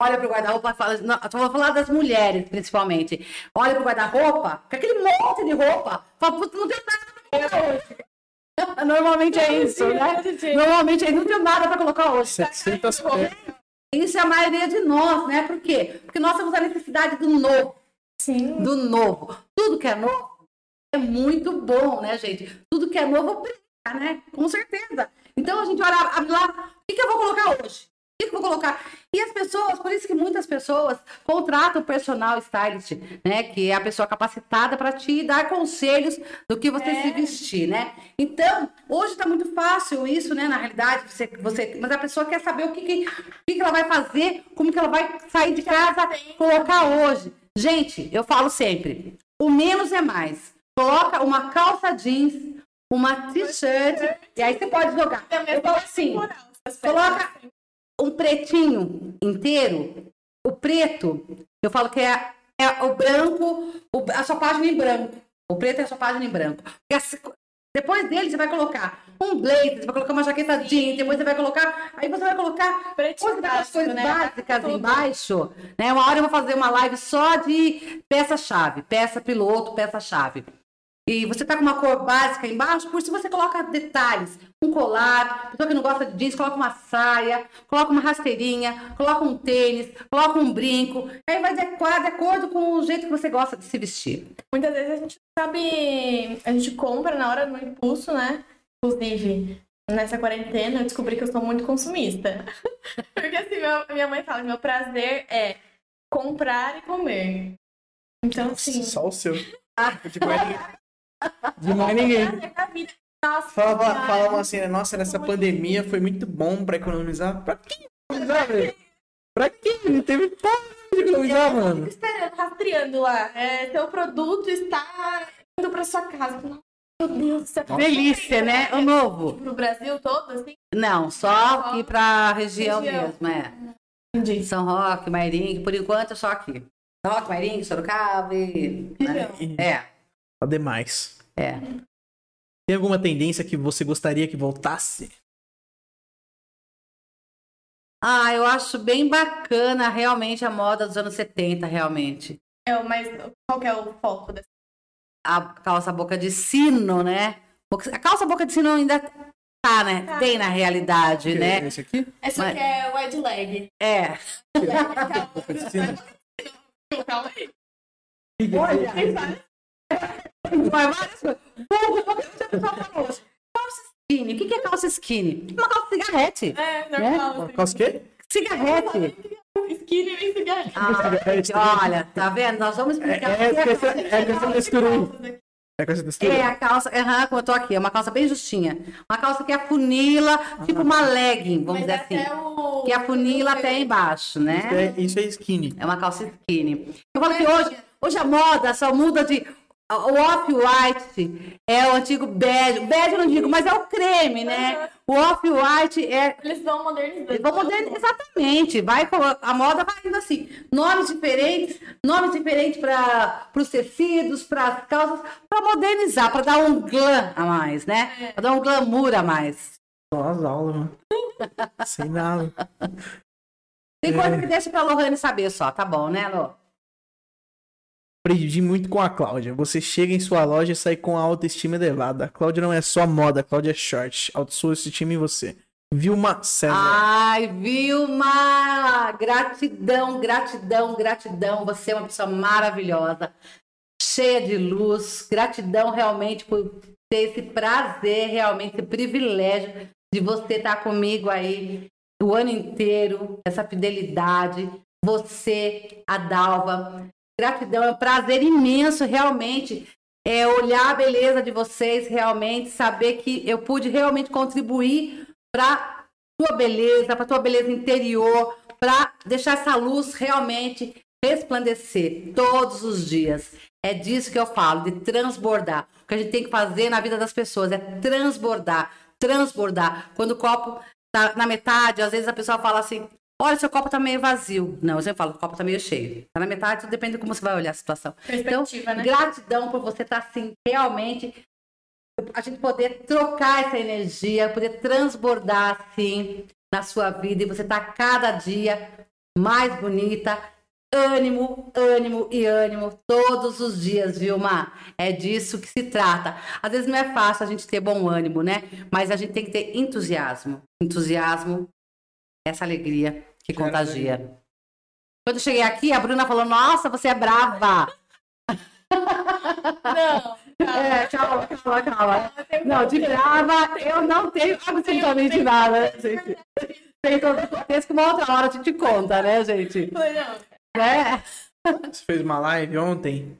[SPEAKER 2] olham pro guarda-roupa e falam. Não, eu vou falar das mulheres, principalmente. Olha pro guarda-roupa, com aquele monte de roupa. Fala, puta, não tem nada pra colocar hoje. Normalmente é isso, né? Normalmente é não tem nada pra colocar hoje.
[SPEAKER 1] 700 pés.
[SPEAKER 2] Isso é a maioria de nós, né? Por quê? Porque nós temos a necessidade do novo.
[SPEAKER 3] Sim.
[SPEAKER 2] do novo. Tudo que é novo é muito bom, né, gente? Tudo que é novo brinca, né? Com certeza. Então a gente olha, lá, o que, que eu vou colocar hoje? O que, eu vou colocar? E as pessoas, por isso que muitas pessoas contratam o personal stylist, né? Que é a pessoa capacitada para te dar conselhos do que você se vestir, né? Então, hoje está muito fácil isso, né? Na realidade, você, você, mas a pessoa quer saber o que, que, que, que ela vai fazer, como que ela vai sair de casa, colocar hoje. Gente, eu falo sempre, o menos é mais. Coloca uma calça jeans, uma t-shirt, e aí você pode jogar. Eu falo assim, coloca um pretinho inteiro, o preto, eu falo que é, é o branco, o- a sua página em branco. O preto é a sua página em branco. Depois dele, você vai colocar um blazer, você vai colocar uma jaqueta jeans, depois você vai colocar. Aí você vai colocar
[SPEAKER 3] Pretinho
[SPEAKER 2] coisas,
[SPEAKER 3] básico,
[SPEAKER 2] coisas
[SPEAKER 3] né?
[SPEAKER 2] básicas embaixo. Né? Uma hora eu vou fazer uma live só de peça-chave, peça piloto, peça-chave. E você tá com uma cor básica embaixo, por isso você coloca detalhes. Um colar, pessoa que não gosta de jeans, coloca uma saia, coloca uma rasteirinha, coloca um tênis, coloca um brinco. Aí vai adequar de acordo com o jeito que você gosta de se vestir.
[SPEAKER 3] Muitas vezes a gente sabe. A gente compra na hora no impulso, né? Inclusive, nessa quarentena eu descobri que eu sou muito consumista. Porque assim, meu- minha mãe fala que meu prazer é comprar e comer. Então, assim.
[SPEAKER 1] Só o seu. De mais ninguém. De mais ninguém.
[SPEAKER 3] Nossa,
[SPEAKER 1] falavam assim, né? Nossa, nessa pandemia foi muito bom pra economizar. Pra que economizar, velho? Pra que? Não teve porra de economizar,
[SPEAKER 3] Eu
[SPEAKER 1] mano.
[SPEAKER 3] fico esperando, rastreando lá. É, seu produto está indo para sua casa. Meu Deus do céu.
[SPEAKER 2] Delícia, né? O novo.
[SPEAKER 3] Pro Brasil todo, assim?
[SPEAKER 2] Não, só aqui pra região,
[SPEAKER 3] Região.
[SPEAKER 2] mesmo, é.
[SPEAKER 3] Entendi.
[SPEAKER 2] São Roque, Mairingue, por enquanto é só aqui. São Roque, Mairingue, Sorocaba e... Né? É,
[SPEAKER 1] Tá demais.
[SPEAKER 2] é.
[SPEAKER 1] Tem alguma tendência que você gostaria que voltasse?
[SPEAKER 2] Ah, eu acho bem bacana realmente a moda dos anos 70, realmente.
[SPEAKER 3] É, mas qual que é o foco dessa?
[SPEAKER 2] A calça boca de sino, né? A calça boca de sino ainda tá, né?
[SPEAKER 3] Tá.
[SPEAKER 2] Tem na realidade, né?
[SPEAKER 1] Esse aqui?
[SPEAKER 2] Mas-
[SPEAKER 3] aqui é wide leg.
[SPEAKER 2] É.
[SPEAKER 3] Calma aí.
[SPEAKER 2] Olha,
[SPEAKER 3] Tem várias.
[SPEAKER 2] Várias coisas. Hoje. Calça skinny. O que é calça skinny? Uma calça cigarrete.
[SPEAKER 3] É,
[SPEAKER 2] Né?
[SPEAKER 3] normal. assim.
[SPEAKER 1] Calça o quê?
[SPEAKER 2] Cigarrete.
[SPEAKER 3] Skinny e cigarrinho.
[SPEAKER 2] Ah, olha, tá vendo? Nós vamos explicar.
[SPEAKER 1] É, é,
[SPEAKER 2] é
[SPEAKER 1] é questão desse turu. É essa textura?
[SPEAKER 2] É a calça, aham, como eu tô aqui, é uma calça bem justinha. Uma calça que afunila, tipo uma legging, vamos dizer assim.
[SPEAKER 3] o...
[SPEAKER 2] Que afunila até embaixo,
[SPEAKER 1] Isso
[SPEAKER 2] né?
[SPEAKER 1] é, isso é skinny.
[SPEAKER 2] É uma calça skinny. Eu falo que hoje, hoje a moda só muda de. O off-white é o antigo bege. Bege eu não digo, mas é o creme, né? O off-white é.
[SPEAKER 3] Eles vão modernizando.
[SPEAKER 2] Eles vão modernizar. Exatamente. Vai, a moda vai indo assim. Nomes diferentes, nomes diferentes para os tecidos, para as calças, para modernizar, para dar um glam a mais, né?
[SPEAKER 3] É.
[SPEAKER 2] Para dar um glamour a mais.
[SPEAKER 1] Só as aulas, mano. Sem nada.
[SPEAKER 2] Tem coisa que deixa pra Lohane saber só, tá bom, né, Lô?
[SPEAKER 1] Aprendi muito com a Cláudia. Você chega em sua loja e sai com a autoestima elevada. A Cláudia não é só moda, a Cláudia é short. Autoestima em você. Vilma César.
[SPEAKER 2] Ai, Vilma! Gratidão, gratidão, gratidão. Você é uma pessoa maravilhosa, cheia de luz. Gratidão realmente por ter esse prazer, realmente, esse privilégio de você estar comigo aí o ano inteiro, essa fidelidade. Você, a Dalva. Gratidão, é um prazer imenso, realmente. É olhar a beleza de vocês, realmente, saber que eu pude realmente contribuir para tua beleza, para tua beleza interior, para deixar essa luz realmente resplandecer todos os dias. É disso que eu falo, de transbordar. O que a gente tem que fazer na vida das pessoas é transbordar, transbordar. Quando o copo tá na metade, às vezes a pessoa fala assim: Olha, seu copo tá meio vazio. Não, eu sempre falo, o copo tá meio cheio. Tá na metade, tudo depende de como você vai olhar a situação. Então,
[SPEAKER 3] né?
[SPEAKER 2] gratidão por você estar assim, realmente a gente poder trocar essa energia, poder transbordar assim na sua vida e você tá cada dia mais bonita. Ânimo, ânimo e ânimo todos os dias, Vilma. É disso que se trata. Às vezes não é fácil a gente ter bom ânimo, né? Mas a gente tem que ter entusiasmo. Entusiasmo, essa alegria que contagia. Quando eu cheguei aqui, a Bruna falou: Nossa, você é brava.
[SPEAKER 3] Não,
[SPEAKER 2] É, calma, calma, calma. Não, de brava eu não tenho absolutamente nada, gente. Tem todo o contexto que uma outra hora a gente conta, né, gente?
[SPEAKER 3] Falei, não.
[SPEAKER 2] Né?
[SPEAKER 1] Você fez uma live ontem.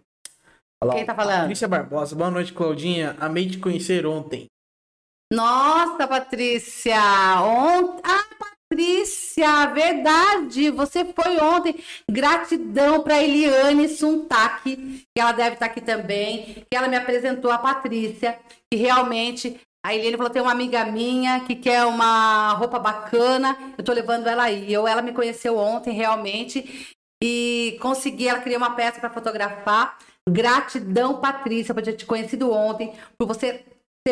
[SPEAKER 1] Olha lá,
[SPEAKER 2] Quem tá falando?
[SPEAKER 1] Patrícia Barbosa. Boa noite, Claudinha. Amei te conhecer ontem.
[SPEAKER 2] Nossa, Patrícia! Ont... Ah, Patrícia, verdade! Você foi ontem. Gratidão para Eliane Suntaki, que ela deve estar aqui também, que ela me apresentou a Patrícia, que realmente. A Eliane falou: tem uma amiga minha que quer uma roupa bacana, eu tô levando ela aí. Eu, ela me conheceu ontem, realmente, e consegui, ela queria uma peça para fotografar. Gratidão, Patrícia, por ter te conhecido ontem, por você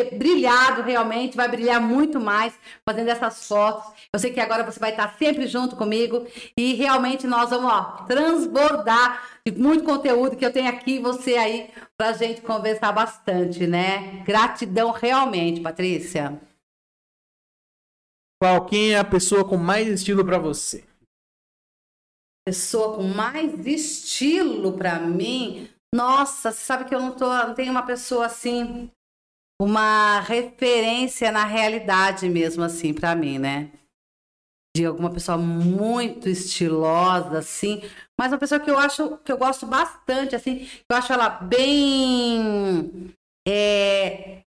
[SPEAKER 2] ter brilhado realmente, vai brilhar muito mais fazendo essas fotos. Eu sei que agora você vai estar sempre junto comigo e realmente nós vamos ó, transbordar de muito conteúdo que eu tenho aqui e você aí pra gente conversar bastante, né? Gratidão realmente, Patrícia.
[SPEAKER 1] Qual, quem é a pessoa com mais estilo pra você?
[SPEAKER 2] Pessoa com mais estilo pra mim. Nossa, você sabe que eu não tô, não tenho uma pessoa assim uma referência na realidade mesmo assim pra mim, né? De alguma pessoa muito estilosa assim, mas uma pessoa que eu acho que eu gosto bastante assim, eu acho ela bem é,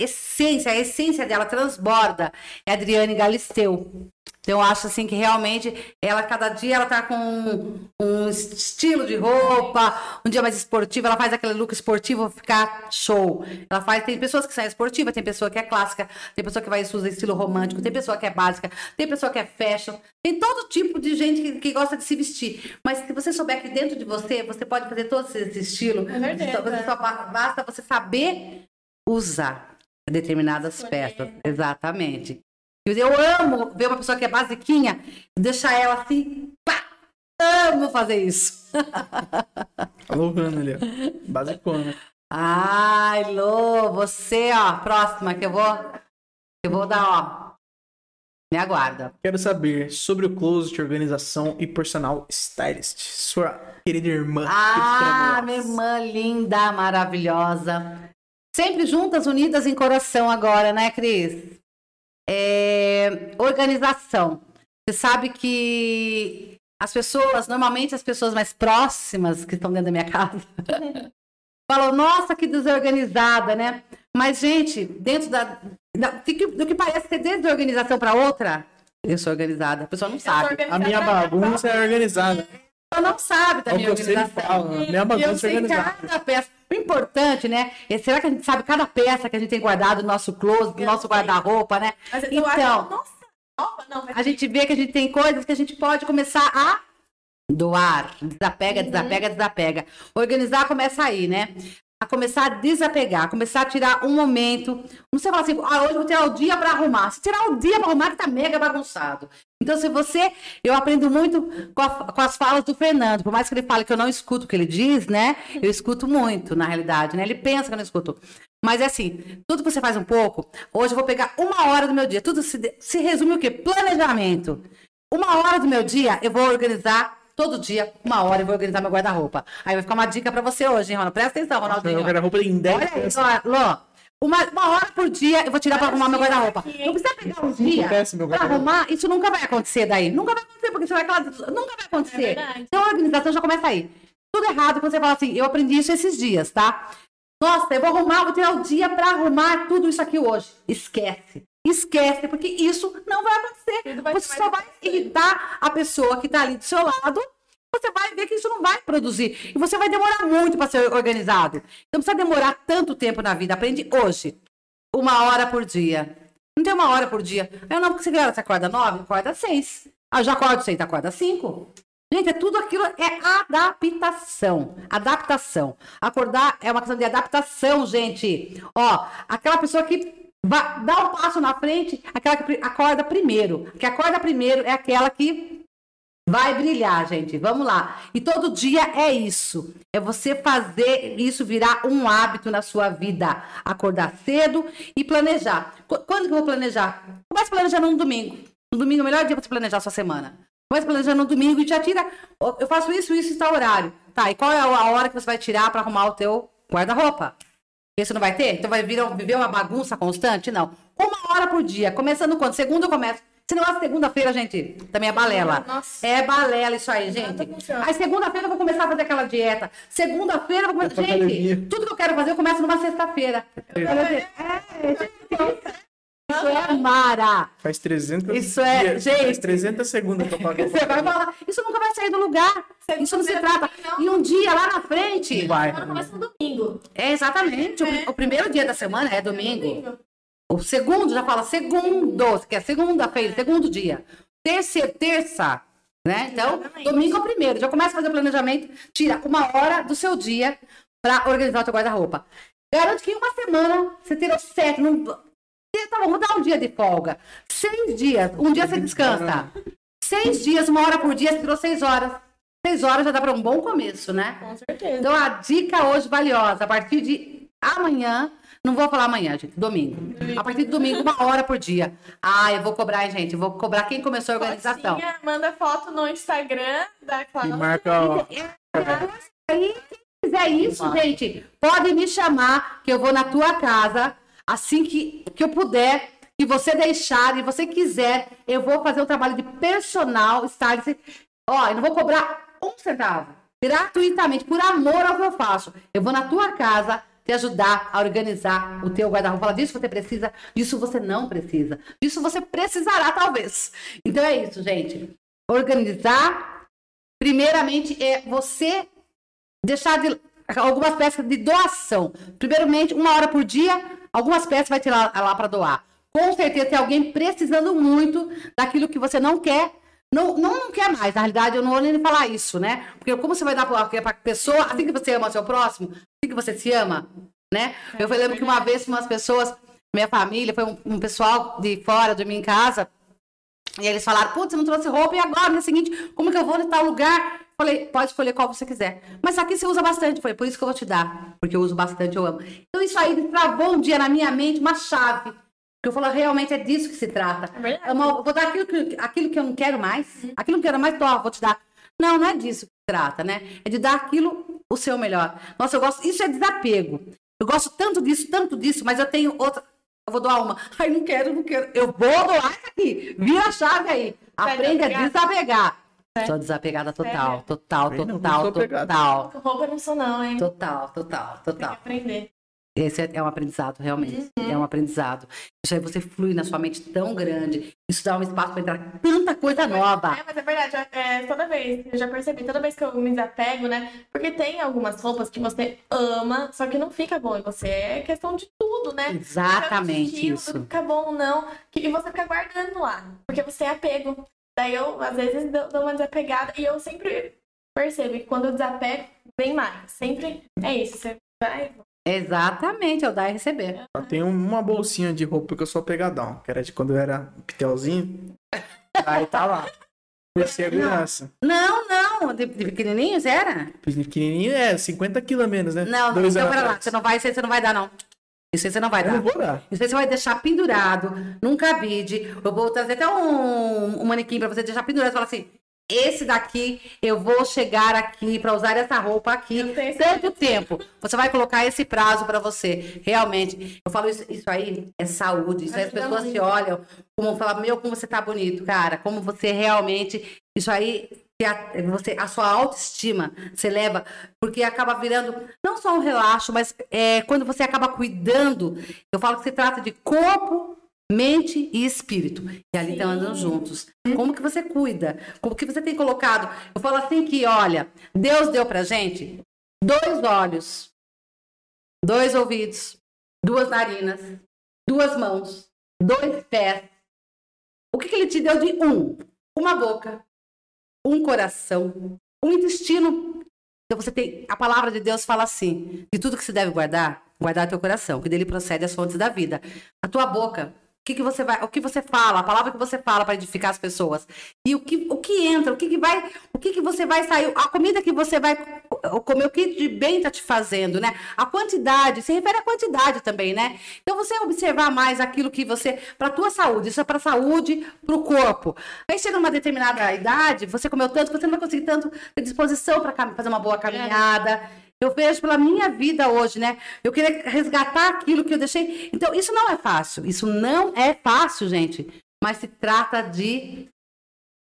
[SPEAKER 2] essência, a essência dela transborda é a Adriane Galisteu. Então, eu acho assim que realmente ela, cada dia, ela tá com um, um estilo de roupa, um dia mais esportivo, ela faz aquele look esportivo ficar show. Ela faz, tem pessoas que são esportiva, tem pessoa que é clássica, tem pessoa que vai usar estilo romântico, tem pessoa que é básica, tem pessoa que é fashion, tem todo tipo de gente que, que gosta de se vestir. Mas se você souber que dentro de você, você pode fazer todo esse estilo.
[SPEAKER 3] É verdade,
[SPEAKER 2] Só- você só ba- basta você saber usar determinadas
[SPEAKER 3] Escolher.
[SPEAKER 2] peças. Exatamente. Eu amo ver uma pessoa que é basiquinha, deixar ela assim, pá! Amo fazer isso.
[SPEAKER 1] Alô, ali, ó. Basicona.
[SPEAKER 2] Ai, Lô, você, ó, próxima que eu vou. Eu vou dar, ó. Me aguarda.
[SPEAKER 1] Quero saber sobre o closet, organização e personal stylist. Sua querida irmã.
[SPEAKER 2] Ah,
[SPEAKER 1] que
[SPEAKER 2] minha irmã linda, maravilhosa. Sempre juntas, unidas em coração agora, né, Cris? É, Organização. Você sabe que as pessoas, normalmente as pessoas mais próximas que estão dentro da minha casa, falam, nossa, que desorganizada, né? Mas, gente, dentro da. da- do, que, parece ser desorganização para outra, eu sou organizada. A pessoa não sabe.
[SPEAKER 1] A minha bagunça é organizada.
[SPEAKER 2] A pessoa não sabe da
[SPEAKER 1] É o que
[SPEAKER 2] minha organização.
[SPEAKER 1] falo. né? Minha bagunça é
[SPEAKER 2] sei
[SPEAKER 1] organizada.
[SPEAKER 2] cada peça. O importante, né? É, será que a gente sabe cada peça que a gente tem guardado no nosso closet, no nosso guarda-roupa, né?
[SPEAKER 3] Mas
[SPEAKER 2] Então,
[SPEAKER 3] nossa, nova, não, vai
[SPEAKER 2] A gente vê que a gente tem coisas que a gente pode começar a doar. Desapega,
[SPEAKER 3] Uhum.
[SPEAKER 2] desapega, desapega. Organizar começa aí, né? A começar a desapegar, começar a tirar um momento. Não sei falar assim, ah, hoje vou tirar o dia para arrumar. Se tirar o dia para arrumar, que tá mega bagunçado. Então, se você. Eu aprendo muito com, a- com as falas do Fernando. Por mais que ele fale que eu não escuto o que ele diz, né? Eu escuto muito, na realidade, né? Ele pensa que eu não escuto. Mas é assim, tudo que você faz um pouco, hoje eu vou pegar uma hora do meu dia. Tudo se, se resume o quê? Planejamento. Uma hora do meu dia, eu vou organizar todo dia, uma hora eu vou organizar meu guarda-roupa. Aí vai ficar uma dica pra você hoje, hein, Ronaldo? Presta atenção, Ronaldinho.
[SPEAKER 1] Eu quero a roupa em 10
[SPEAKER 2] Olha aí,
[SPEAKER 1] peças.
[SPEAKER 2] ó, Lô. Uma, uma hora por dia eu vou tirar pra
[SPEAKER 3] Olha
[SPEAKER 2] arrumar meu guarda-roupa. Não precisa pegar um dia
[SPEAKER 1] meu
[SPEAKER 2] pra
[SPEAKER 1] guarda-roupa.
[SPEAKER 2] arrumar, isso nunca vai acontecer daí. Nunca vai acontecer, porque você vai aquela... Nunca vai acontecer.
[SPEAKER 3] É
[SPEAKER 2] então a organização já começa aí. Tudo errado quando você fala assim, eu aprendi isso esses dias, tá? Nossa, eu vou arrumar, vou tirar o dia pra arrumar tudo isso aqui hoje. Esquece. Esquece, porque isso não vai acontecer.
[SPEAKER 3] Vai
[SPEAKER 2] você só vai irritar a pessoa que tá ali do seu lado. Você vai ver que isso não vai produzir. E você vai demorar muito para ser organizado. Então, não precisa demorar tanto tempo na vida. Aprende hoje. Uma hora por dia. Não tem uma hora por dia. Eu não, porque você, você acorda nove, acorda seis. Ah, já acordo seis, acorda cinco. Gente, é tudo aquilo, é adaptação. Adaptação. Acordar é uma questão de adaptação, gente. Ó, aquela pessoa que dá um passo na frente, aquela que acorda primeiro. Que acorda primeiro é aquela que Vai brilhar, gente. Vamos lá. E todo dia é isso. É você fazer isso virar um hábito na sua vida. Acordar cedo e planejar. Qu- Quando que eu vou planejar? Comece planejando no domingo. No domingo é o melhor dia para você planejar a sua semana. Comece planejando no domingo e já tira. Eu faço isso, isso e tal horário. Tá, e qual é a hora que você vai tirar para arrumar o teu guarda-roupa? Esse não vai ter? Então vai virar, viver uma bagunça constante? Não. Uma hora por dia. Começando quando? Segunda eu começo. Se não é segunda-feira, gente, também é balela.
[SPEAKER 3] Nossa.
[SPEAKER 2] É balela isso aí, gente. Aí segunda-feira eu vou começar a fazer aquela dieta. Segunda-feira eu vou começar. Gente, tudo que eu quero fazer eu começo numa sexta-feira. É, gente, isso é Mara.
[SPEAKER 1] Faz 300
[SPEAKER 2] Isso é-
[SPEAKER 1] dias,
[SPEAKER 2] gente.
[SPEAKER 1] Faz 300 segundos que eu pago.
[SPEAKER 2] Você vai falar, isso nunca vai sair do lugar. Isso não se trata. E um dia lá na frente.
[SPEAKER 1] Vai.
[SPEAKER 3] Semana começa no domingo.
[SPEAKER 2] É exatamente. O, pri- o primeiro dia da semana é domingo. O segundo já fala segundo, que é segunda-feira, segundo dia. Terça, terça, né? Então,
[SPEAKER 3] Exatamente.
[SPEAKER 2] domingo é o primeiro. Já começa a fazer o planejamento, tira uma hora do seu dia para organizar o teu guarda-roupa. Garanto que em uma semana você tirou sete. Não... Tá bom, vou dar um dia de folga. Seis dias. Um dia você descansa. Seis dias, uma hora por dia, você tirou seis horas. Seis horas já dá para um bom começo, né?
[SPEAKER 3] Com certeza.
[SPEAKER 2] Então, a dica hoje valiosa, a partir de amanhã, não vou falar amanhã, gente, domingo. A partir de domingo, uma hora por dia. Ah, eu vou cobrar, hein, gente, eu vou cobrar quem começou a organização.
[SPEAKER 3] Fotinha, manda foto no Instagram da
[SPEAKER 1] E
[SPEAKER 3] Cláudia.
[SPEAKER 1] marca, ó.
[SPEAKER 2] Aí, quem quiser isso, gente, pode me chamar, que eu vou na tua casa, assim que, que eu puder, que você deixar e você quiser, eu vou fazer um trabalho de personal stylist. Ó, eu não vou cobrar um centavo, gratuitamente, por amor ao que eu faço. Eu vou na tua casa, te ajudar a organizar o teu guarda-roupa. Fala, disso você precisa, disso você não precisa. Disso você precisará, talvez. Então é isso, gente. Organizar, primeiramente, é você deixar de algumas peças de doação. Primeiramente, uma hora por dia, algumas peças vai ter lá, lá para doar. Com certeza tem alguém precisando muito daquilo que você não quer não, não, não quer mais, na realidade, eu não vou nem falar isso, né? Porque como você vai dar para pessoa, assim que você ama o seu próximo, assim que você se ama, né? Eu lembro que uma vez umas pessoas, minha família, foi um, um pessoal de fora, dormir em casa, e eles falaram, putz, você não trouxe roupa, e agora, no seguinte, como que eu vou em tal lugar? Falei, pode escolher qual você quiser. Mas aqui você usa bastante. Falei, por isso que eu vou te dar. Porque eu uso bastante, eu amo. Então isso aí travou um dia na minha mente uma chave. Porque eu falo, realmente é disso que se trata. É uma, vou dar aquilo que, aquilo que eu não quero mais. Uhum. Aquilo que eu não quero mais, tô, vou te dar. Não, não é disso que se trata, né? É de dar aquilo o seu melhor. Nossa, eu gosto. Isso é desapego. Eu gosto tanto disso, tanto disso, mas eu tenho outra. Eu vou doar uma. Ai, não quero, não quero. Eu vou doar isso aqui. Vira a chave aí. Aprenda a desapegar. É. Sou desapegada total, total, total, total, total.
[SPEAKER 3] Roupa não sou não, hein?
[SPEAKER 2] Total, total, total. Tem que
[SPEAKER 3] aprender.
[SPEAKER 2] Esse é, é um aprendizado, realmente. Uhum. É um aprendizado. Isso aí você flui na sua mente tão grande. Isso dá um espaço para entrar tanta coisa nova.
[SPEAKER 3] É, mas é verdade. É, toda vez, eu já percebi, toda vez que eu me desapego, né? Porque tem algumas roupas que você ama, só que não fica bom em você. É questão de tudo, né?
[SPEAKER 2] Exatamente estilo, isso.
[SPEAKER 3] Fica bom ou não. E você fica guardando lá. Porque você é apego. Daí eu, às vezes, dou uma desapegada. E eu sempre percebo que quando eu desapego, vem mais. Sempre é isso. Você vai,
[SPEAKER 2] Exatamente, é o dar e receber.
[SPEAKER 1] Eu tenho uma bolsinha de roupa que eu sou pegadão, que era de quando eu era pitelzinho. Aí tá lá. Por segurança.
[SPEAKER 2] Não, não. De, de pequenininhos era?
[SPEAKER 1] De pequenininho é 50 quilos a menos, né?
[SPEAKER 2] Não, Dois então pera lá. Você não vai, você não vai dar, não. Isso aí você não vai
[SPEAKER 1] eu
[SPEAKER 2] dar.
[SPEAKER 1] Não vou dar.
[SPEAKER 2] Isso aí você vai deixar pendurado num cabide. Eu vou trazer até um, um manequim pra você deixar pendurado e falar assim: esse daqui, eu vou chegar aqui para usar essa roupa aqui tanto tempo. Você vai colocar esse prazo para você. Realmente, eu falo isso, isso aí é saúde. Isso aí as pessoas se olham como falar, meu, como você tá bonito, cara. Como você realmente. Isso aí você, a sua autoestima se leva, porque acaba virando não só um relaxo, mas é, quando você acaba cuidando, eu falo que se trata de corpo, mente e espírito. E ali estão andando juntos. Como que você cuida? Como que você tem colocado? Eu falo assim que, olha, Deus deu pra gente dois olhos, dois ouvidos, duas narinas, duas mãos, dois pés. O que, que ele te deu de um? Uma boca, um coração, um intestino. Então você tem. A palavra de Deus fala assim: de tudo que se deve guardar, guardar teu coração, que dele procede as fontes da vida. A tua boca que, que você vai, o que você fala, a palavra que você fala para edificar as pessoas. E o que, o que entra, o que, que vai, o que, que você vai sair, a comida que você vai comer, o que de bem tá te fazendo, né? A quantidade, se refere à quantidade também, né? Então você observar mais aquilo que você, para tua saúde, isso é para saúde, para o corpo. Aí chega uma determinada idade, você comeu tanto você não vai conseguir tanto ter disposição para fazer uma boa caminhada. Eu vejo pela minha vida hoje, né? Eu queria resgatar aquilo que eu deixei. Então, isso não é fácil. Isso não é fácil, gente. Mas se trata de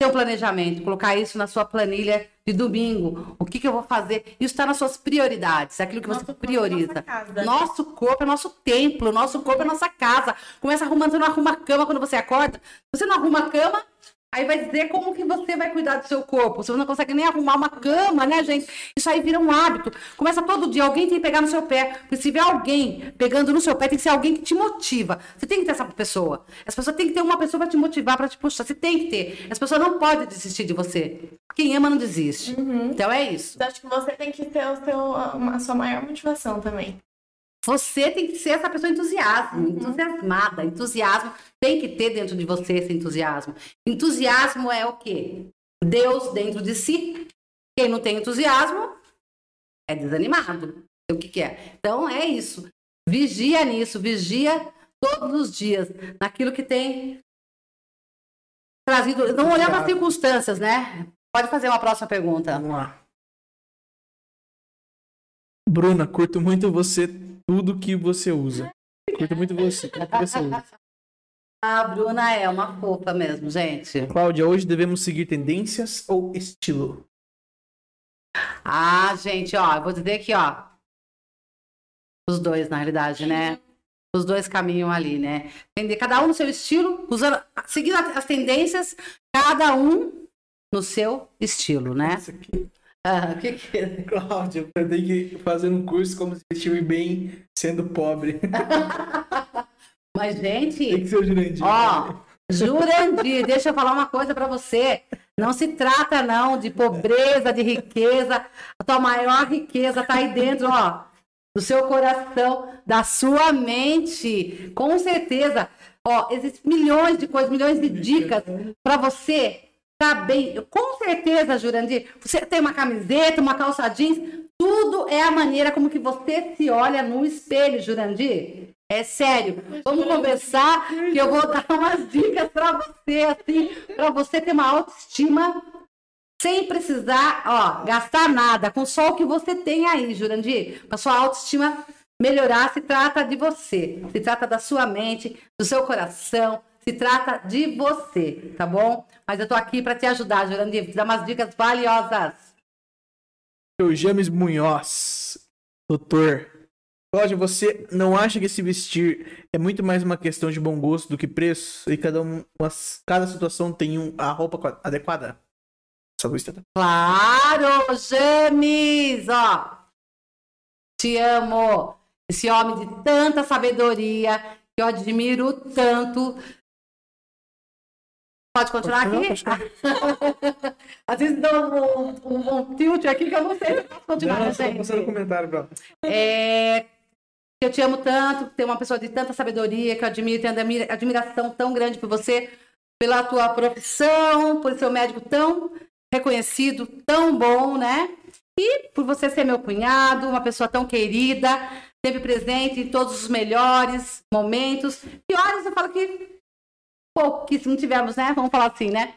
[SPEAKER 2] ter um planejamento, colocar isso na sua planilha de domingo. O que, que eu vou fazer? Isso está nas suas prioridades, aquilo que nosso você prioriza. Corpo é nosso corpo é nosso templo, nosso corpo é nossa casa. Começa arrumando, você não arruma a cama quando você acorda. Você não arruma a cama, Aí vai dizer como que você vai cuidar do seu corpo. Você não consegue nem arrumar uma cama, né, gente? Isso aí vira um hábito. Começa todo dia, alguém tem que pegar no seu pé. Porque se vê alguém pegando no seu pé, tem que ser alguém que te motiva. Você tem que ter essa pessoa. As pessoas têm que ter uma pessoa para te motivar, para te puxar. Você tem que ter. As pessoas não podem desistir de você. Quem ama não desiste. Uhum. Então é isso.
[SPEAKER 3] Eu acho que você tem que ter o seu, a sua maior motivação também.
[SPEAKER 2] Você tem que ser essa pessoa entusiasmo, uhum. entusiasmada. Entusiasmo tem que ter dentro de você esse entusiasmo. Entusiasmo é o quê? Deus dentro de si. Quem não tem entusiasmo é desanimado. O que, que é? Então é isso. Vigia nisso, vigia todos os dias naquilo que tem trazido. Não olhar para as circunstâncias, né? Pode fazer uma próxima pergunta.
[SPEAKER 1] Vamos lá. Bruna, curto muito você tudo que você usa. Curto muito você, tudo que você usa.
[SPEAKER 2] A Bruna é uma fofa mesmo, gente.
[SPEAKER 1] Cláudia, hoje devemos seguir tendências ou estilo?
[SPEAKER 2] Ah, gente, ó, eu vou dizer aqui, ó. Os dois, na realidade, né? Os dois caminham ali, né? Entender cada um no seu estilo, usando, seguindo as tendências, cada um no seu estilo, né?
[SPEAKER 1] Isso aqui.
[SPEAKER 2] Ah, o que que é?
[SPEAKER 1] Cláudio, eu tenho que fazer um curso como se vestir bem sendo pobre.
[SPEAKER 2] Mas,
[SPEAKER 1] Tem
[SPEAKER 2] gente,
[SPEAKER 1] que ser o Jurandir.
[SPEAKER 2] Ó, Jurandir, deixa eu falar uma coisa pra você. Não se trata não de pobreza, de riqueza. A tua maior riqueza tá aí dentro, ó, do seu coração, da sua mente. Com certeza. Ó, existem milhões de coisas, milhões de dicas pra você tá bem. Com certeza, Jurandir, você tem uma camiseta, uma calça jeans, tudo é a maneira como que você se olha no espelho, Jurandir. É sério. Vamos conversar que eu vou dar umas dicas pra você, assim, pra você ter uma autoestima sem precisar, ó, gastar nada, com só o que você tem aí, Jurandir. Pra sua autoestima melhorar, se trata de você. Se trata da sua mente, do seu coração, se trata de você, tá bom? Mas eu tô aqui pra te ajudar, Jurandir, te dar umas dicas valiosas.
[SPEAKER 1] O James Munhoz, doutor. Cláudio, você não acha que se vestir é muito mais uma questão de bom gosto do que preço? E cada, um, uma- cada situação tem um, a roupa qua- adequada? Estar.
[SPEAKER 2] Claro, James, ó. Te amo. Esse homem de tanta sabedoria que eu admiro tanto. Pode continuar
[SPEAKER 1] Pode
[SPEAKER 2] aqui?
[SPEAKER 1] pode
[SPEAKER 2] Às vezes dá um, um, um tilt aqui que eu não sei se posso continuar, né,
[SPEAKER 1] Não, só
[SPEAKER 2] gente?
[SPEAKER 1] um comentário pra
[SPEAKER 2] É, eu te amo tanto, ter uma pessoa de tanta sabedoria, que eu admiro, tenho admira- admiração tão grande por você, pela tua profissão, por ser um médico tão reconhecido, tão bom, né? E por você ser meu cunhado, uma pessoa tão querida, sempre presente em todos os melhores momentos. Piores, eu falo que pouquíssimo tivemos, né? Vamos falar assim, né?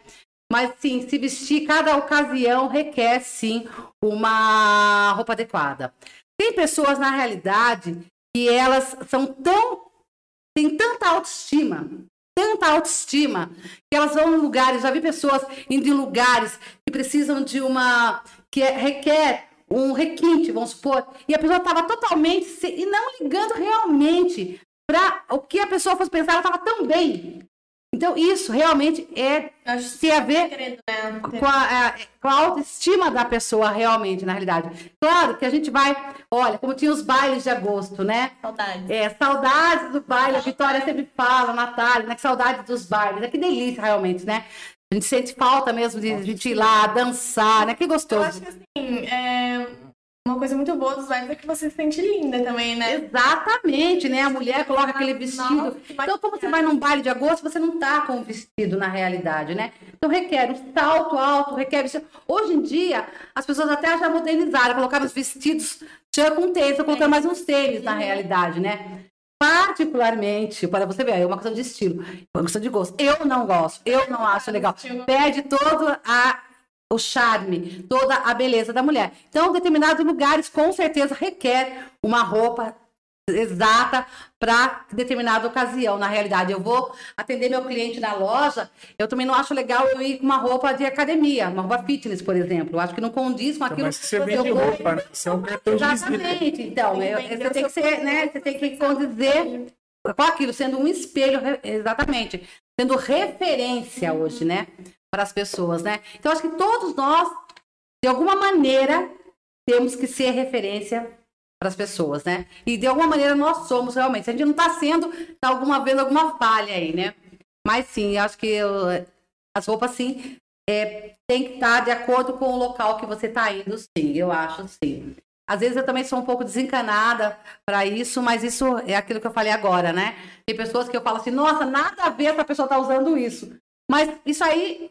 [SPEAKER 2] Mas sim, se vestir, cada ocasião requer sim uma roupa adequada. Tem pessoas na realidade que elas são tão têm tanta autoestima, tanta autoestima, que elas vão em lugares, já vi pessoas indo em lugares que precisam de uma que é- requer um requinte, vamos supor, e a pessoa estava totalmente e não ligando realmente para o que a pessoa fosse pensar, ela estava tão bem. Então, isso realmente é
[SPEAKER 3] Acho
[SPEAKER 2] tem a ver
[SPEAKER 3] segredo, né?
[SPEAKER 2] com a, a- com a autoestima da pessoa realmente, na realidade. Claro que a gente vai, olha, como tinha os bailes de agosto, né?
[SPEAKER 3] Saudade.
[SPEAKER 2] É, saudades do baile, a Vitória sempre fala, Natália, né? Que saudade dos bailes, é que delícia realmente, né? A gente sente falta mesmo de, de ir lá, dançar, né? Que
[SPEAKER 3] Eu
[SPEAKER 2] gostoso.
[SPEAKER 3] acho que assim, é... coisa muito boa dos bailes é que você se sente linda também, né?
[SPEAKER 2] Exatamente, né? A mulher coloca aquele vestido.
[SPEAKER 3] Nossa,
[SPEAKER 2] Então, como você vai num baile de agosto, você não tá com o vestido na realidade, né? Então requer um salto alto, requer vestido. Hoje em dia, as pessoas até já modernizaram, colocaram os vestidos tchan com tênis, colocando mais uns tênis na realidade, né? Particularmente, para você ver, é uma questão de estilo, é uma questão de gosto. Eu não gosto, eu não acho legal. Perde todo a, o charme, toda a beleza da mulher. Então, determinados lugares, com certeza, requer uma roupa exata para determinada ocasião. Na realidade, eu vou atender meu cliente na loja, eu também não acho legal eu ir com uma roupa de academia, uma roupa fitness, por exemplo. Eu acho que não condiz com aquilo
[SPEAKER 1] Mas você
[SPEAKER 2] que
[SPEAKER 1] vende
[SPEAKER 2] vou
[SPEAKER 1] roupa, né? Isso é um cartão de.
[SPEAKER 2] Exatamente. Então, eu- você tem que ser, né? Você tem que condizer com aquilo, sendo um espelho, exatamente, sendo referência hoje, né? Para as pessoas, né? Então, acho que todos nós, de alguma maneira, temos que ser referência para as pessoas, né? E de alguma maneira nós somos realmente. A gente não está sendo, tá alguma vez alguma falha aí, né? Mas sim, acho que eu- as roupas sim é, tem que estar de acordo com o local que você está indo, sim, eu acho sim. Às vezes eu também sou um pouco desencanada para isso, mas isso é aquilo que eu falei agora, né? Tem pessoas que eu falo assim, nossa, nada a ver essa pessoa estar usando isso. Mas isso aí,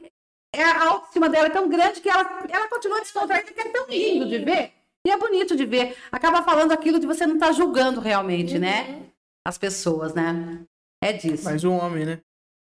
[SPEAKER 2] é, a autoestima dela é tão grande que ela, ela continua descontraída, que é tão lindo de ver. E é bonito de ver. Acaba falando aquilo de você não estar julgando realmente, né? As pessoas, né? É disso.
[SPEAKER 1] Mas o homem, né?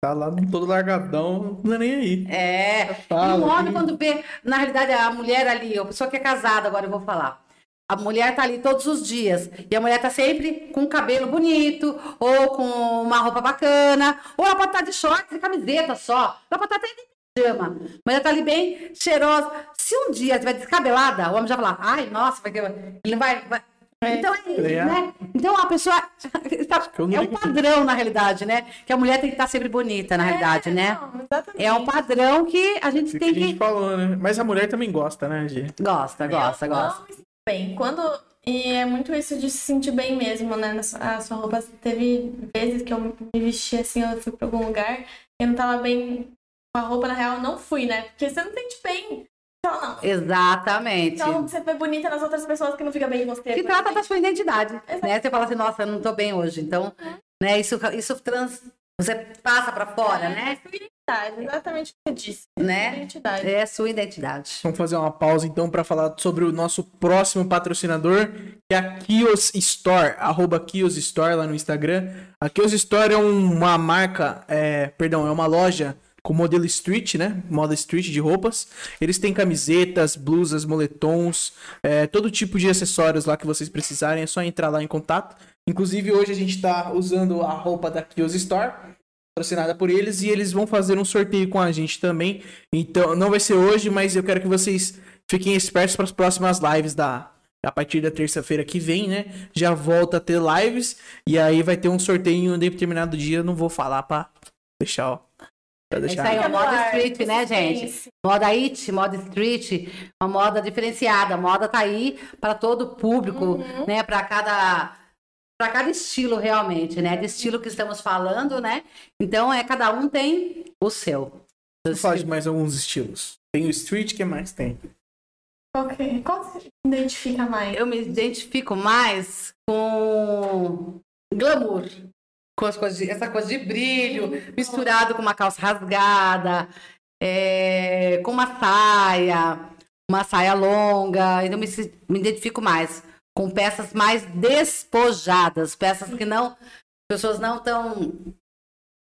[SPEAKER 1] Tá lá todo largadão, não é nem aí.
[SPEAKER 2] É.
[SPEAKER 1] Fala,
[SPEAKER 2] e um homem,
[SPEAKER 1] que-
[SPEAKER 2] quando vê, na realidade, a mulher ali, a pessoa que é casada, agora eu vou falar. A mulher tá ali todos os dias. E a mulher tá sempre com o cabelo bonito, ou com uma roupa bacana, ou ela pode estar de shorts e camiseta só. Ela pode estar até de pijama. A mulher tá ali bem cheirosa. Se um dia estiver descabelada, o homem já vai falar, ai, nossa, vai que- ele vai, vai-
[SPEAKER 3] É.
[SPEAKER 2] Então é isso,
[SPEAKER 1] É.
[SPEAKER 2] né? Então a pessoa.
[SPEAKER 1] não
[SPEAKER 2] É um padrão, na realidade, né? Que a mulher tem que estar sempre bonita, na realidade,
[SPEAKER 3] É,
[SPEAKER 2] né?
[SPEAKER 3] não.
[SPEAKER 2] É um padrão que a gente
[SPEAKER 1] Isso que
[SPEAKER 2] tem
[SPEAKER 1] a gente
[SPEAKER 2] que.
[SPEAKER 1] falou, né? Mas a mulher também gosta, né, Gi?
[SPEAKER 2] Gosta, gosta,
[SPEAKER 3] eu
[SPEAKER 2] gosta.
[SPEAKER 3] Bem. Quando. E é muito isso de se sentir bem mesmo, né? A sua roupa. Teve vezes que eu me vesti assim, eu fui pra algum lugar, eu não tava bem com a roupa, na real, eu não fui, né? Porque você não sente bem. Então, não.
[SPEAKER 2] Exatamente.
[SPEAKER 3] Então você foi bonita nas outras pessoas que não fica bem em você.
[SPEAKER 2] Se trata da sua identidade,
[SPEAKER 3] Exato.
[SPEAKER 2] né? Você fala assim, nossa, eu não tô bem hoje. Então, né, isso, isso trans, você passa pra fora,
[SPEAKER 3] É
[SPEAKER 2] né?
[SPEAKER 3] Sua identidade, exatamente o que você disse.
[SPEAKER 2] Né?
[SPEAKER 3] Identidade.
[SPEAKER 2] É a sua identidade.
[SPEAKER 1] Vamos fazer uma pausa então para falar sobre o nosso próximo patrocinador, que é a Kios Store, arroba Kios Store lá no Instagram. A Kios Store é um- uma marca, é, perdão, é uma loja com modelo street, né? Moda street de roupas. Eles têm camisetas, blusas, moletons, é, todo tipo de acessórios lá que vocês precisarem. É só entrar lá em contato. Inclusive hoje a gente tá usando a roupa da Kios Store patrocinada por eles e eles vão fazer um sorteio com a gente também. Então, não vai ser hoje, mas eu quero que vocês fiquem espertos para as próximas lives da a partir da terça-feira que vem, né? Já volta a ter lives e aí vai ter um sorteio em um determinado dia, não vou falar para deixar, ó. Pra
[SPEAKER 2] É isso
[SPEAKER 1] deixar.
[SPEAKER 2] aí,
[SPEAKER 3] no
[SPEAKER 2] moda street, né, gente? Moda it, moda street, uma moda diferenciada. A moda tá aí para todo o público,
[SPEAKER 3] Uhum.
[SPEAKER 2] né? Para cada para cada estilo realmente, né? De estilo que estamos falando, né? Então é cada um tem o seu.
[SPEAKER 1] Vou falar de mais alguns estilos. Tem o street, que mais tem?
[SPEAKER 3] Qual, que, qual você identifica mais?
[SPEAKER 2] Eu me identifico mais com glamour. Com as coisas de- essa coisa de brilho, misturado com uma calça rasgada, é, com uma saia, uma saia longa. Então, me, se- me identifico mais com peças mais despojadas, peças que não. pessoas não tão.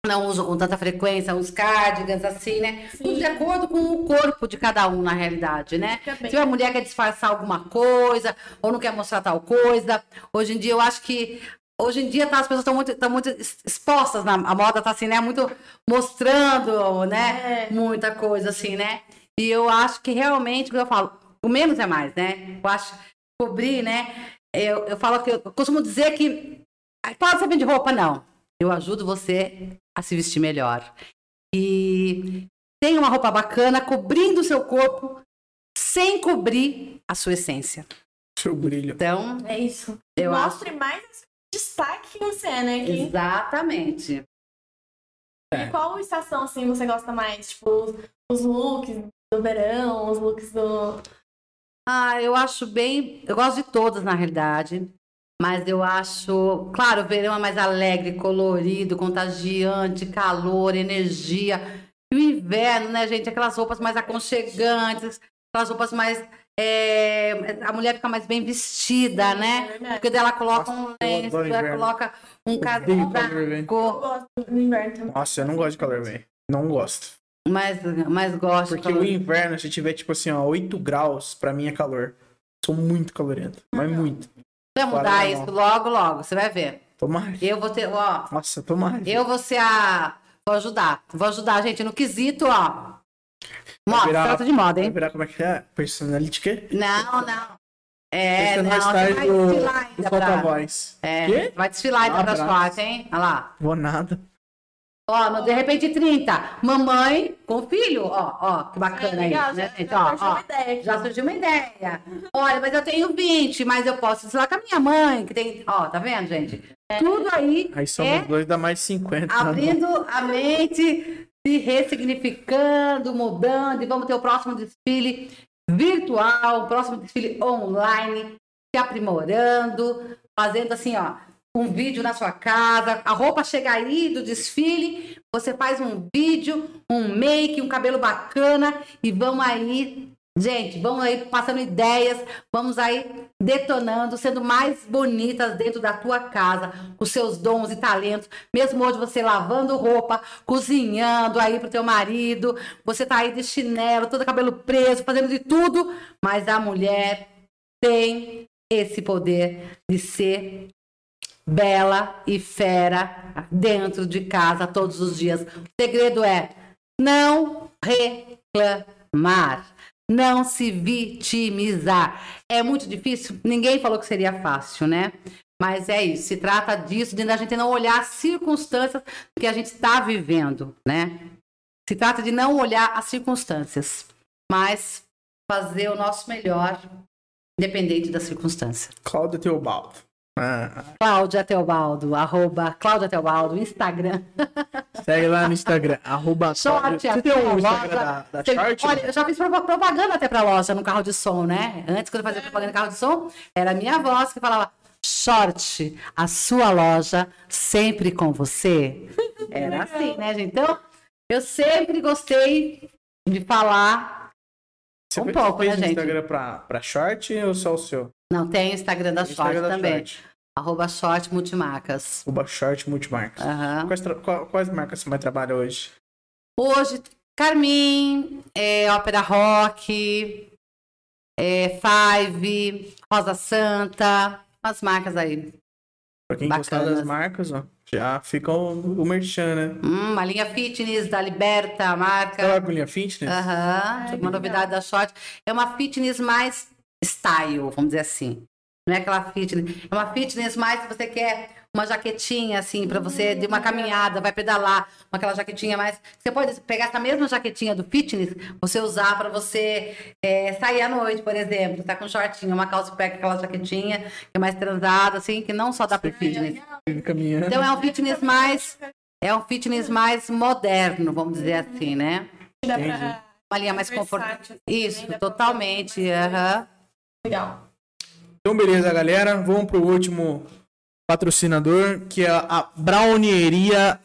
[SPEAKER 2] Não usam com tanta frequência, uns cardigans, assim, né?
[SPEAKER 3] Sim.
[SPEAKER 2] Tudo de acordo com o corpo de cada um, na realidade, né? Se a mulher quer disfarçar alguma coisa, ou não quer mostrar tal coisa, hoje em dia eu acho que. Hoje em dia tá, as pessoas estão muito, tão muito expostas na a moda, tá assim, né? Muito mostrando, né?
[SPEAKER 3] É.
[SPEAKER 2] Muita coisa, assim, né? E eu acho que realmente, como eu falo, o menos é mais, né? Eu acho cobrir, né? Eu, eu falo que eu costumo dizer que. "Ah, Fala você vende roupa, não. Eu ajudo você a se vestir melhor. E tem uma roupa bacana cobrindo o seu corpo sem cobrir a sua essência.
[SPEAKER 1] Seu brilho.
[SPEAKER 2] Então,
[SPEAKER 3] É isso.
[SPEAKER 2] eu acho.
[SPEAKER 3] Mostre mais esse destaque que você é, né? Que-
[SPEAKER 2] Exatamente.
[SPEAKER 1] É.
[SPEAKER 3] E qual estação, assim, você gosta mais? Tipo, os looks do verão, os looks do...
[SPEAKER 2] Ah, eu acho bem. Eu gosto de todas, na realidade. Mas eu acho. Claro, o verão é mais alegre, colorido, contagiante, calor, energia. E o inverno, né, gente? Aquelas roupas mais aconchegantes, aquelas roupas mais. é, A mulher fica mais bem vestida, né?
[SPEAKER 3] É.
[SPEAKER 2] Porque daí ela coloca um lenço, ela coloca um casaco.
[SPEAKER 3] Eu gosto do inverno também.
[SPEAKER 1] Nossa, eu não gosto de calor, velho. Não gosto.
[SPEAKER 2] Mas, mas gosto.
[SPEAKER 1] Porque o inverno, se tiver, tipo assim, ó, 8 graus, pra mim é calor. Sou muito calorento. Mas muito.
[SPEAKER 2] Vai mudar isso
[SPEAKER 1] não.
[SPEAKER 2] logo, logo. Você vai ver.
[SPEAKER 1] Tomara.
[SPEAKER 2] Eu vou ter, ó.
[SPEAKER 1] Nossa, tomara.
[SPEAKER 2] Eu vou ser a. Vou ajudar. Vou ajudar, gente, no quesito, ó.
[SPEAKER 1] Vai
[SPEAKER 2] Moda,
[SPEAKER 1] virar-
[SPEAKER 2] trata de moda,
[SPEAKER 1] Vai
[SPEAKER 2] hein?
[SPEAKER 1] virar como é que é? Personality quê?
[SPEAKER 2] Não, não. É, não,
[SPEAKER 1] vai
[SPEAKER 2] você vai
[SPEAKER 1] do,
[SPEAKER 2] desfilar
[SPEAKER 1] do
[SPEAKER 2] ainda
[SPEAKER 1] Solta
[SPEAKER 2] pra... É,
[SPEAKER 1] Quê?
[SPEAKER 2] vai desfilar ainda pras
[SPEAKER 1] Abraço.
[SPEAKER 2] fotos, hein? Olha lá.
[SPEAKER 1] Vou nada.
[SPEAKER 2] Ó, no De Repente 30. Mamãe com filho, ó, ó, que bacana
[SPEAKER 3] É, legal,
[SPEAKER 2] isso, né,
[SPEAKER 3] já-
[SPEAKER 2] gente?
[SPEAKER 3] já
[SPEAKER 2] Ó,
[SPEAKER 3] surgiu
[SPEAKER 2] ó.
[SPEAKER 3] uma ideia.
[SPEAKER 2] Já surgiu uma ideia. Olha, mas eu tenho 20, mas eu posso desfilar com a minha mãe, que tem. Ó, tá vendo, gente? Tudo aí
[SPEAKER 1] Aí somos
[SPEAKER 2] é
[SPEAKER 1] dois, dá mais 50.
[SPEAKER 2] abrindo a mente, se ressignificando, mudando, e vamos ter o próximo desfile virtual, o próximo desfile online, se aprimorando, fazendo assim, ó, um vídeo na sua casa, a roupa chega aí do desfile, você faz um vídeo, um make, um cabelo bacana e vamos aí, gente, vamos aí passando ideias, vamos aí detonando, sendo mais bonitas dentro da tua casa, com seus dons e talentos, mesmo hoje você lavando roupa, cozinhando aí pro teu marido, você tá aí de chinelo, todo cabelo preso, fazendo de tudo, mas a mulher tem esse poder de ser bela e fera dentro de casa todos os dias. O segredo é não reclamar. não se vitimizar. É muito difícil? Ninguém falou que seria fácil, né? Mas é isso, se trata disso, de a gente não olhar as circunstâncias que a gente está vivendo, né? Se trata de não olhar as circunstâncias, mas fazer o nosso melhor, independente da circunstância.
[SPEAKER 1] Cláudia Teobaldo. Ah,
[SPEAKER 2] Cláudia Teobaldo, arroba Cláudia Teobaldo, Instagram.
[SPEAKER 1] segue lá no Instagram, arroba
[SPEAKER 2] Sorte,
[SPEAKER 1] Você tem um Instagram da, da
[SPEAKER 2] Você-
[SPEAKER 1] Short?
[SPEAKER 2] Olha, eu já fiz propa- propaganda até pra loja no carro de som, né? Antes, quando eu fazia propaganda no carro de som, era a minha voz que falava: Short, a sua loja sempre com você. Era assim, né, gente? Então, eu sempre gostei de falar.
[SPEAKER 1] Você
[SPEAKER 2] um
[SPEAKER 1] fez-
[SPEAKER 2] pouco,
[SPEAKER 1] fez
[SPEAKER 2] né, gente?
[SPEAKER 1] Instagram pra, pra Short ou só o seu?
[SPEAKER 2] Não, tem o Instagram da Short
[SPEAKER 1] Instagram da
[SPEAKER 2] também.
[SPEAKER 1] Short.
[SPEAKER 2] Arroba Short Multimarcas.
[SPEAKER 1] Arroba Short Multimarcas.
[SPEAKER 2] Aham.
[SPEAKER 1] Quais, qual- quais marcas você mais trabalha hoje?
[SPEAKER 2] Hoje, Carmin, é, Ópera Rock, é, Five, Rosa Santa, as marcas aí.
[SPEAKER 1] Pra quem gostar das
[SPEAKER 2] Bacanas.
[SPEAKER 1] marcas, ó, já fica o, o merchan, né?
[SPEAKER 2] Hum, uma linha fitness da Liberta, a marca.
[SPEAKER 1] Trabalha com linha fitness?
[SPEAKER 2] Aham,
[SPEAKER 3] Ai,
[SPEAKER 2] uma novidade da Short. É uma fitness mais style, vamos dizer assim. Não é aquela fitness. É uma fitness mais se você quer uma jaquetinha, assim, pra você de uma caminhada, vai pedalar, com aquela jaquetinha mais. Você pode pegar essa mesma jaquetinha do fitness, você usar pra você é, sair à noite, por exemplo. Tá com um shortinho, uma calça pega aquela jaquetinha, que é mais transada, assim, que não só dá pro fitness. Então é um fitness mais. É um fitness mais moderno, vamos dizer assim, né?
[SPEAKER 1] Entendi.
[SPEAKER 2] Uma linha mais confortável. Isso, totalmente. aham.
[SPEAKER 3] Legal.
[SPEAKER 1] Então, beleza, galera. Vamos pro último patrocinador, que é a Brownieria.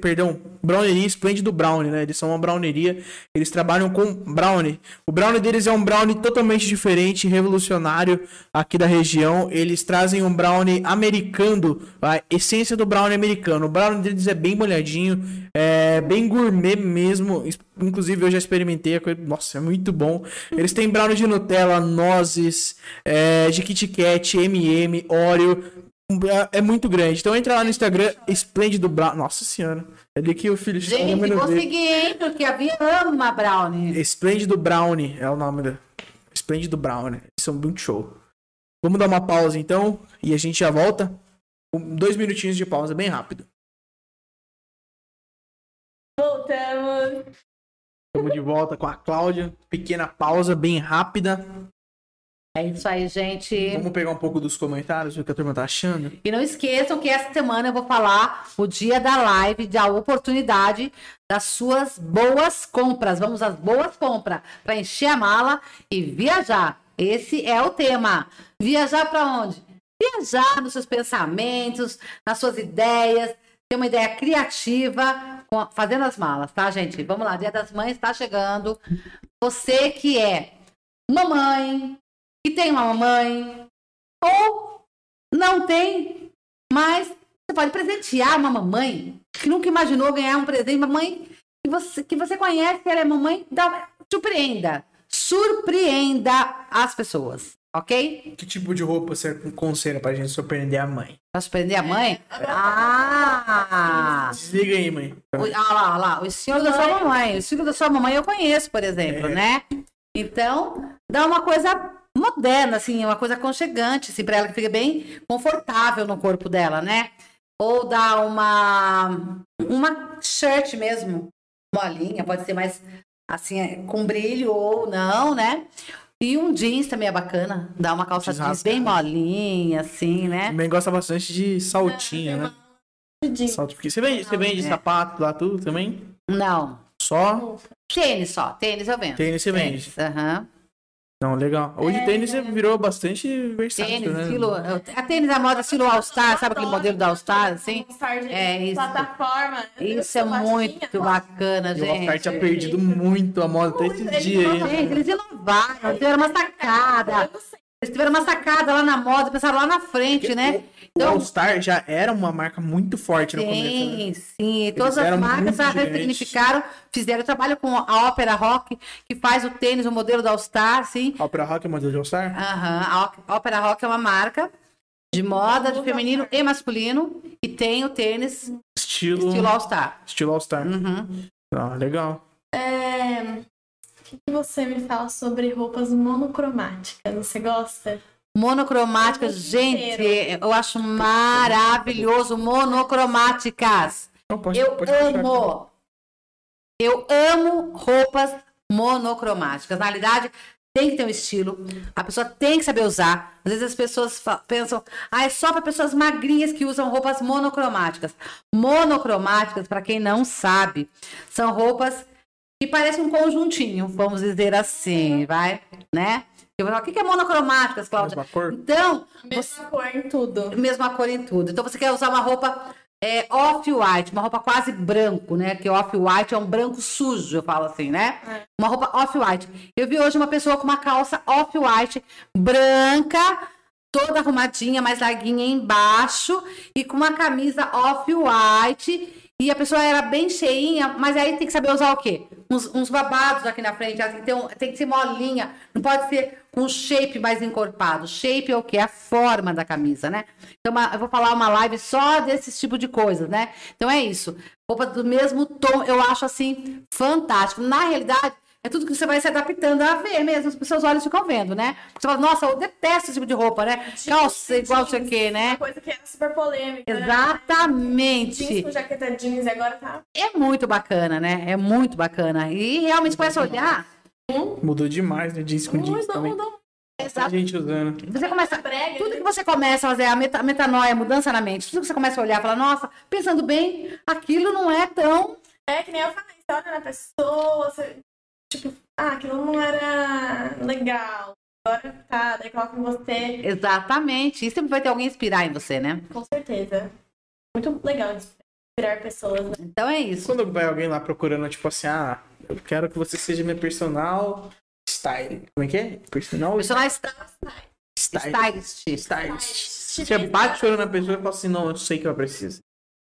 [SPEAKER 1] Perdão, Brownieria Esplêndido Brownie, né? Eles são uma brownieria, eles trabalham com brownie. O brownie deles é um brownie totalmente diferente, revolucionário aqui da região. Eles trazem um brownie americano, a essência do brownie americano. O brownie deles é bem molhadinho, é bem gourmet mesmo. Es- Inclusive eu já experimentei, a coisa- nossa, é muito bom. Eles têm brownie de Nutella, nozes, é, de Kit Kat, M&M, Oreo. É- É muito grande. Então entra lá no Instagram, Esplêndido Brownie. Nossa senhora. É ali que o filho está
[SPEAKER 2] Gente,
[SPEAKER 1] ver.
[SPEAKER 2] seguir, hein? Porque a Bia ama brownie.
[SPEAKER 1] Esplêndido Brownie é o nome da. Esplêndido Brownie. Eles são muito show. Vamos dar uma pausa então e a gente já volta. Com Dois minutinhos de pausa, bem rápido.
[SPEAKER 3] Voltamos.
[SPEAKER 1] Estamos de volta com a Cláudia. Pequena pausa, bem rápida.
[SPEAKER 2] É isso aí, gente.
[SPEAKER 1] Vamos pegar um pouco dos comentários, o que a turma tá achando.
[SPEAKER 2] E não esqueçam que essa semana eu vou falar o dia da live, da oportunidade das suas boas compras. Vamos às boas compras para encher a mala e viajar. Esse é o tema. Viajar para onde? Viajar nos seus pensamentos, nas suas ideias, ter uma ideia criativa, fazendo as malas, tá, gente? Vamos lá, Dia das Mães está chegando. Você que é mamãe, que tem uma mamãe, ou não tem, mas você pode presentear uma mamãe que nunca imaginou ganhar um presente, mamãe que você, que você conhece, ela é mamãe, dá, surpreenda. Surpreenda as pessoas, ok?
[SPEAKER 1] Que tipo de roupa você aconselha pra gente surpreender a mãe?
[SPEAKER 2] Pra surpreender a mãe? Ah!
[SPEAKER 1] Desliga aí, mãe.
[SPEAKER 2] O, ah lá, ah lá, o estilo da sua mamãe. O estilo da sua mamãe eu conheço, por exemplo,
[SPEAKER 1] É.
[SPEAKER 2] né? Então, dá uma coisa moderna, assim, uma coisa aconchegante, assim, pra ela que fique bem confortável no corpo dela, né? Ou dá uma, uma shirt mesmo, molinha, pode ser mais, assim, é, com brilho ou não, né? E um jeans também é bacana, dá uma calça
[SPEAKER 1] Jeans
[SPEAKER 2] jeans bem
[SPEAKER 1] rasgado.
[SPEAKER 2] molinha, assim, né?
[SPEAKER 1] Também gosta bastante de saltinho, né?
[SPEAKER 3] Rapidinho.
[SPEAKER 1] Salto, porque você vende, você vende
[SPEAKER 2] É.
[SPEAKER 1] sapato lá, tudo também?
[SPEAKER 2] Não,
[SPEAKER 1] Só
[SPEAKER 2] tênis só, tênis eu vendo.
[SPEAKER 1] tênis você vende.
[SPEAKER 2] Aham.
[SPEAKER 1] Não, legal. Hoje
[SPEAKER 3] É,
[SPEAKER 1] tênis
[SPEAKER 3] é.
[SPEAKER 1] virou bastante versátil,
[SPEAKER 2] Tênis,
[SPEAKER 1] né?
[SPEAKER 2] estilo. A tênis da moda estilo All-Star, sabe aquele modelo da All-Star, assim?
[SPEAKER 3] All-Star de
[SPEAKER 2] É isso.
[SPEAKER 3] plataforma.
[SPEAKER 2] Isso é muito bacana,
[SPEAKER 1] E o All-Star
[SPEAKER 2] gente.
[SPEAKER 1] tinha perdido muito a moda até
[SPEAKER 3] Muito,
[SPEAKER 1] esse
[SPEAKER 3] eles
[SPEAKER 1] dia aí.
[SPEAKER 3] não-
[SPEAKER 1] né?
[SPEAKER 2] Gente, eles inovaram, eles tiveram uma sacada. Eles tiveram uma sacada lá na moda, pensaram lá na frente, né?
[SPEAKER 1] O
[SPEAKER 2] Então,
[SPEAKER 1] All-Star já era uma marca muito forte no começo. né?
[SPEAKER 2] sim, sim. Todas as marcas já ressignificaram, fizeram trabalho com a Ópera Rock, que faz o tênis, o modelo da All-Star, sim.
[SPEAKER 1] A Opera Rock é modelo de All-Star?
[SPEAKER 2] Aham, A Ó- Ópera Rock é uma marca de moda de feminino e masculino e tem o tênis
[SPEAKER 1] Estilo.
[SPEAKER 2] estilo All-Star.
[SPEAKER 1] Estilo All-Star.
[SPEAKER 2] Uhum.
[SPEAKER 1] Ah, legal.
[SPEAKER 3] É, que que você me fala sobre roupas monocromáticas? Você gosta?
[SPEAKER 2] Monocromáticas, gente, eu acho maravilhoso monocromáticas.
[SPEAKER 1] Pode-
[SPEAKER 2] Eu
[SPEAKER 1] pode
[SPEAKER 2] amo. Eu amo roupas monocromáticas. Na realidade, tem que ter um estilo. A pessoa tem que saber usar. Às vezes as pessoas pensam, ah, é só para pessoas magrinhas que usam roupas monocromáticas. Monocromáticas, para quem não sabe, são roupas que parecem um conjuntinho, vamos dizer assim, vai, né? Eu vou falar, o que é monocromáticas, Cláudia?
[SPEAKER 1] Mesma cor?
[SPEAKER 2] Então,
[SPEAKER 3] Mesma cor em tudo.
[SPEAKER 2] mesma cor em tudo. Então você quer usar uma roupa é, off-white, uma roupa quase branco, né? Que off-white é um branco sujo, eu falo assim, né?
[SPEAKER 3] É.
[SPEAKER 2] Uma roupa off-white. Eu vi hoje uma pessoa com uma calça off-white, branca, toda arrumadinha, mais larguinha embaixo, e com uma camisa off-white. E a pessoa era bem cheinha, mas aí tem que saber usar o quê? Uns, uns babados aqui na frente, ela tem que, um- tem que ser molinha, não pode ser com shape mais encorpado. Shape é o quê? A forma da camisa, né? Então, uma- eu vou falar uma live só desse tipo de coisas, né? Então é isso. Roupa do mesmo tom, eu acho assim, fantástico. Na realidade, é tudo que você vai se adaptando a ver mesmo, os seus olhos ficam vendo, né? Você fala, nossa, eu detesto esse tipo de roupa, né? Calça igual isso aqui,
[SPEAKER 3] Uma
[SPEAKER 2] né?
[SPEAKER 3] coisa que era super polêmica. né? Jeans
[SPEAKER 2] Exatamente.
[SPEAKER 3] com jaqueta jeans, agora tá.
[SPEAKER 2] É muito bacana, né? É muito bacana. E realmente começa a olhar.
[SPEAKER 1] Mudou demais, né? Jeans com jeans
[SPEAKER 3] Mudou,
[SPEAKER 1] também.
[SPEAKER 3] mudou.
[SPEAKER 2] Exato.
[SPEAKER 1] gente usando.
[SPEAKER 2] Você começa. Tudo
[SPEAKER 3] né?
[SPEAKER 2] que você começa a fazer, a meta, metanoia, a mudança na mente, tudo que você começa a olhar, fala, nossa, pensando bem, aquilo não é tão.
[SPEAKER 3] É que nem eu falei, você olha na pessoa, você, tipo, ah, aquilo não era legal. Agora tá, daí coloca em você,
[SPEAKER 2] Exatamente. E sempre vai ter alguém inspirar em você, né?
[SPEAKER 3] com certeza. Muito legal de inspirar pessoas, né?
[SPEAKER 2] Então é isso.
[SPEAKER 1] Quando vai alguém lá procurando, tipo assim, ah, eu quero que você seja minha personal style. Como é que é? Personal
[SPEAKER 2] Personal
[SPEAKER 1] style.
[SPEAKER 2] stylist.
[SPEAKER 1] Stylist. Você bate o olho na pessoa e fala assim, não, eu sei que eu preciso.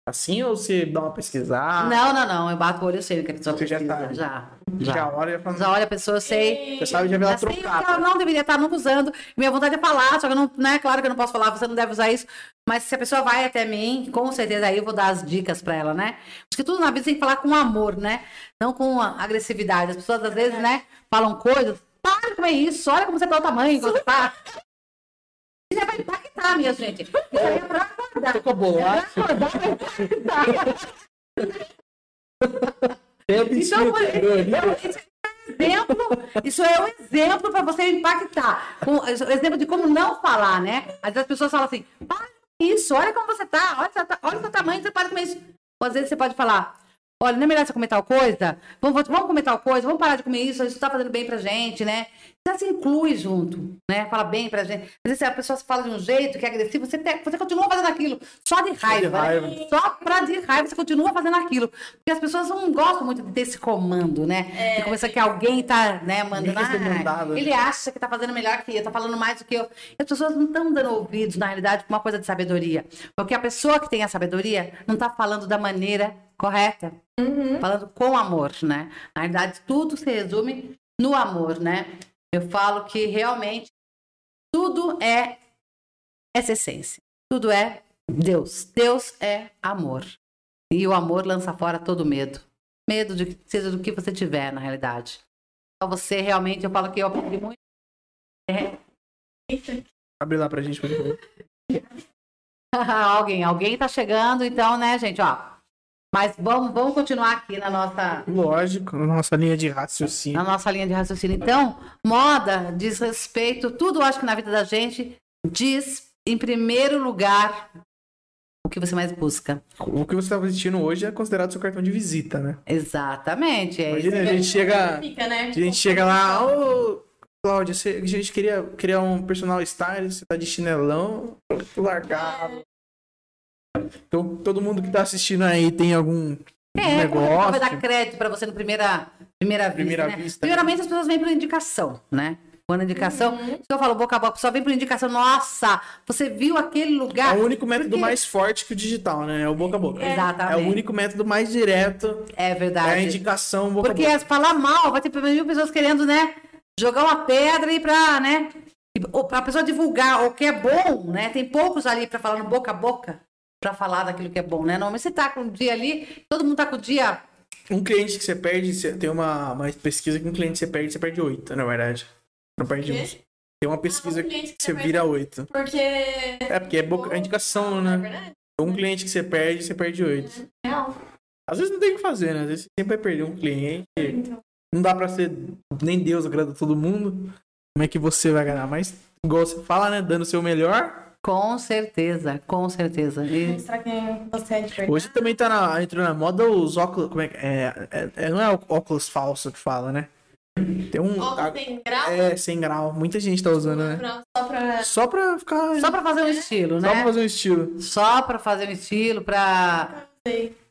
[SPEAKER 1] Assim ou você dá uma pesquisada?
[SPEAKER 2] Não, não, não. Eu bato o olho, eu sei o que a pessoa
[SPEAKER 1] Você já
[SPEAKER 2] precisa.
[SPEAKER 1] tá.
[SPEAKER 2] Já.
[SPEAKER 1] Já
[SPEAKER 2] Já.
[SPEAKER 1] olha e fala,
[SPEAKER 2] Já olha a pessoa, eu sei.
[SPEAKER 1] você sabe, já vê ela
[SPEAKER 2] Já que ela
[SPEAKER 1] trocada.
[SPEAKER 2] não deveria estar nunca usando. Minha vontade é falar, só que não, né? Claro que eu não posso falar, você não deve usar isso. Mas se a pessoa vai até mim, com certeza aí eu vou dar as dicas pra ela, né? Acho que tudo na vida tem que falar com amor, né? Não com agressividade. As pessoas às vezes, né, falam coisas. Para de comer isso, olha como você tá o tamanho, como você tá. É pra impactar, minha gente. Isso aí é pra acordar.
[SPEAKER 1] Ficou
[SPEAKER 2] É
[SPEAKER 1] bolado.
[SPEAKER 2] pra acordar, pra impactar.
[SPEAKER 1] É
[SPEAKER 2] Então, por- isso é um exemplo, isso é um exemplo para você impactar. Com, exemplo de como não falar, né? Às vezes as pessoas falam assim, para com isso, olha como você tá, olha, olha o seu tamanho, você para com isso. Ou às vezes você pode falar, olha, não é melhor você comer tal coisa? Vamos, vamos comer tal coisa, vamos parar de comer isso, isso tá fazendo bem pra gente, né? Já se inclui junto, né? Fala bem pra gente. Às vezes a pessoa fala de um jeito que é agressivo, você, te- você continua fazendo aquilo só de raiva. né?
[SPEAKER 1] raiva.
[SPEAKER 2] Só pra de raiva você continua fazendo aquilo. Porque as pessoas não gostam muito de ter esse comando, né? de começar que alguém tá, né, mandando. "Ah,
[SPEAKER 1] mandado, né?"
[SPEAKER 2] ele acha que tá fazendo melhor que eu, tá falando mais do que eu. E as pessoas não estão dando ouvidos, na realidade, pra uma coisa de sabedoria. Porque a pessoa que tem a sabedoria não tá falando da maneira correta.
[SPEAKER 3] Uhum.
[SPEAKER 2] Falando com amor, né? Na realidade, tudo se resume no amor, né? Eu falo que realmente tudo é essa essência. Tudo é Deus. Deus é amor. E o amor lança fora todo medo. Medo de que seja do que você tiver, na realidade. Então você realmente, eu falo que eu aprendi muito. É,
[SPEAKER 1] Abre lá pra gente. por favor.
[SPEAKER 2] alguém, alguém tá chegando, então, né, gente, ó. Mas vamos, vamos continuar aqui na nossa
[SPEAKER 1] Lógico, nossa linha de raciocínio.
[SPEAKER 2] na nossa linha de raciocínio. Então, moda diz respeito, tudo eu acho que na vida da gente diz, em primeiro lugar, o que você mais busca.
[SPEAKER 1] O que você tá vestindo hoje é considerado seu cartão de visita, né?
[SPEAKER 2] Exatamente. É isso.
[SPEAKER 1] Imagina, a gente chega.
[SPEAKER 3] Fica, né?
[SPEAKER 1] A gente chega lá, ô Cláudia, você- a gente queria criar um personal style, você tá de chinelão, largado. Então, todo mundo que tá assistindo aí tem algum
[SPEAKER 2] É, como é vai dar
[SPEAKER 1] negócio.
[SPEAKER 2] crédito para você no primeira, primeira vista,
[SPEAKER 1] Primeira
[SPEAKER 2] né?
[SPEAKER 1] vista.
[SPEAKER 2] Primeiramente, as pessoas vêm por indicação, né? Quando indicação,
[SPEAKER 3] Uhum.
[SPEAKER 2] que eu falo boca a boca, só vem por indicação. Nossa, você viu aquele
[SPEAKER 1] É
[SPEAKER 2] lugar?
[SPEAKER 1] o único método
[SPEAKER 2] Porque-
[SPEAKER 1] mais forte que o digital, né? É o boca a boca.
[SPEAKER 2] Exatamente.
[SPEAKER 1] É o único método mais direto.
[SPEAKER 2] É
[SPEAKER 1] É a
[SPEAKER 2] verdade.
[SPEAKER 1] indicação boca
[SPEAKER 2] Porque
[SPEAKER 1] a boca.
[SPEAKER 2] as falar mal, vai ter mil pessoas querendo, né? Jogar uma pedra e pra, né? Ou pra pessoa divulgar o que é bom, né? Tem poucos ali pra falar no boca a boca, pra falar daquilo que é bom, né? Normalmente você tá com o dia ali, todo mundo tá com o dia
[SPEAKER 1] Um cliente que você perde, você tem uma, uma pesquisa que um cliente que você perde, você perde oito, na verdade. Não perde um. Tem uma pesquisa
[SPEAKER 3] Ah, um
[SPEAKER 1] que
[SPEAKER 3] que
[SPEAKER 1] você
[SPEAKER 3] você
[SPEAKER 1] vira oito.
[SPEAKER 3] Porque.
[SPEAKER 1] É, porque é boca- é indicação,
[SPEAKER 3] Não é
[SPEAKER 1] né?
[SPEAKER 3] verdade?
[SPEAKER 1] Um cliente que você perde, você perde oito.
[SPEAKER 3] Real.
[SPEAKER 1] Às vezes não tem o que fazer, né? Às vezes você sempre vai perder um cliente.
[SPEAKER 3] Então,
[SPEAKER 1] Não dá pra ser. Nem Deus agrada todo mundo. Como é que você vai ganhar? Mas, igual você fala, né? Dando o seu melhor.
[SPEAKER 2] Com certeza, com certeza. E
[SPEAKER 3] mostrar quem você é de verdade.
[SPEAKER 1] Hoje também tá na, entrou na moda os óculos. Como é é? é, é- não é o óculos falso que fala, né? Tem um.
[SPEAKER 3] Óculos sem grau.
[SPEAKER 1] É, sem grau. Muita gente tá usando, né?
[SPEAKER 3] Só pra.
[SPEAKER 1] Só pra ficar.
[SPEAKER 2] só pra fazer um estilo,
[SPEAKER 1] só pra
[SPEAKER 2] né?
[SPEAKER 1] fazer um estilo.
[SPEAKER 2] Só pra fazer um estilo, pra,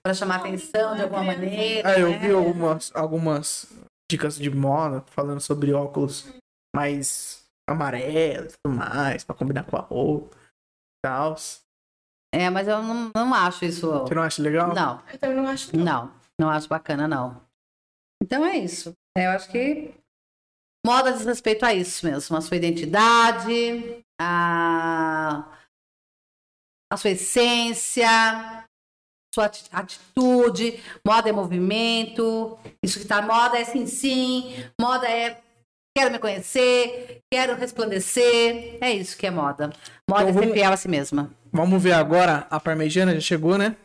[SPEAKER 2] pra chamar atenção de alguma maneira.
[SPEAKER 1] Ah, eu
[SPEAKER 2] né?
[SPEAKER 1] vi algumas, algumas dicas de moda falando sobre óculos mais amarelos e tudo mais, pra combinar com a roupa tal. Você
[SPEAKER 2] É, mas eu não, não acho isso.
[SPEAKER 1] não acha legal?
[SPEAKER 2] Não,
[SPEAKER 3] Eu também não acho. Não.
[SPEAKER 2] não. Não acho bacana, não. Então é isso. Eu acho que moda diz respeito a isso mesmo. A sua identidade, a, a sua essência, sua ati- atitude. Moda é movimento. Isso que tá moda é sim, sim. Moda é quero me conhecer, quero resplandecer. É isso que é moda. Moda
[SPEAKER 1] Então
[SPEAKER 2] é ser
[SPEAKER 1] vamos-
[SPEAKER 2] fiel a si mesma.
[SPEAKER 1] Vamos ver agora a parmegiana, já chegou, né?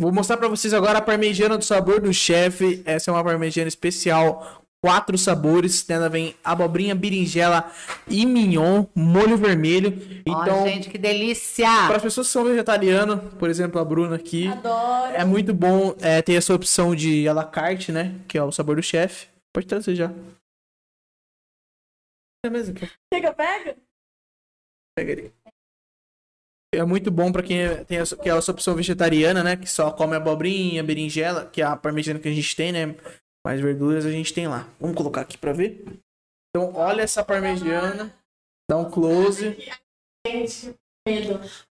[SPEAKER 1] Vou mostrar pra vocês agora a parmegiana do sabor do chefe. Essa é uma parmegiana especial, quatro sabores. Nela vem abobrinha, berinjela e mignon, molho vermelho. Então,
[SPEAKER 2] Ó, gente, que delícia!
[SPEAKER 1] para as pessoas que são vegetarianas, por exemplo, a Bruna aqui,
[SPEAKER 3] Adoro.
[SPEAKER 1] é muito bom é, ter essa opção de à la carte, né? Que é o sabor do chefe. Pode trazer já. É mesmo, que eu
[SPEAKER 3] Quer que eu pego?
[SPEAKER 1] pego ali. É muito bom pra quem é- tem essa, que é essa opção vegetariana, né? Que só come abobrinha, berinjela, que é a parmegiana que a gente tem, né? Mais verduras a gente tem lá. Vamos colocar aqui pra ver. Então, olha essa parmegiana. Dá um close.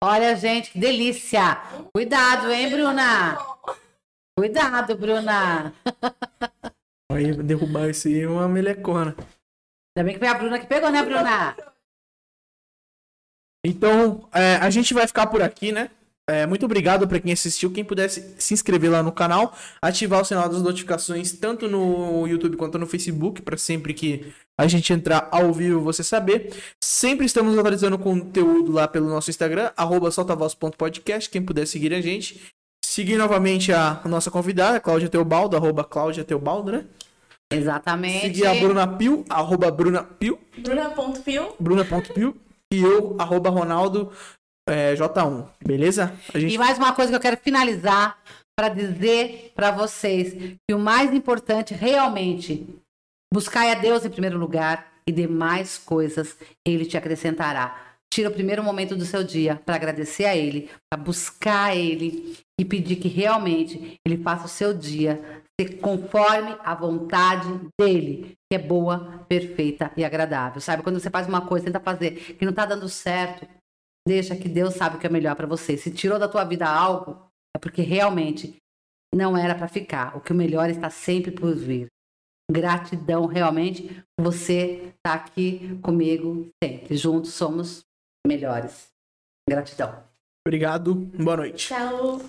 [SPEAKER 2] Olha, gente, que delícia! Cuidado, hein, Bruna? Cuidado, Bruna!
[SPEAKER 1] Aí, derrubar esse aí é uma melecona.
[SPEAKER 2] Ainda bem que foi a Bruna que pegou, né, Bruna?
[SPEAKER 1] Então, é, a gente vai ficar por aqui, né? É, muito obrigado para quem assistiu. Quem pudesse se inscrever lá no canal, ativar o sinal das notificações, tanto no YouTube quanto no Facebook, para sempre que a gente entrar ao vivo você saber. Sempre estamos atualizando conteúdo lá pelo nosso Instagram, arroba soltavoz.podcast. Quem puder seguir a gente. Seguir novamente a nossa convidada, Cláudia Teobaldo, arroba Cláudia Teobaldo, né?
[SPEAKER 2] Exatamente.
[SPEAKER 1] Seguir a Bruna Pio, arroba Bruna Pio.
[SPEAKER 3] Bruna.fio.
[SPEAKER 1] Bruna.pio e eu, arroba Ronaldo é, J1, beleza? A
[SPEAKER 2] E
[SPEAKER 1] gente
[SPEAKER 2] mais uma coisa que eu quero finalizar para dizer para vocês que o mais importante realmente buscar a Deus em primeiro lugar e demais coisas ele te acrescentará. Tira o primeiro momento do seu dia para agradecer a ele, para buscar a ele e pedir que realmente ele faça o seu dia conforme a vontade dele, que é boa, perfeita e agradável. Sabe? Quando você faz uma coisa, tenta fazer que não tá dando certo, Deixa que Deus sabe o que é melhor para você. Se tirou da tua vida algo, é porque realmente não era para ficar. O que o melhor está sempre por vir. Gratidão, realmente. Você está aqui comigo sempre. Juntos somos melhores. Gratidão.
[SPEAKER 1] Obrigado, boa noite.
[SPEAKER 3] Tchau.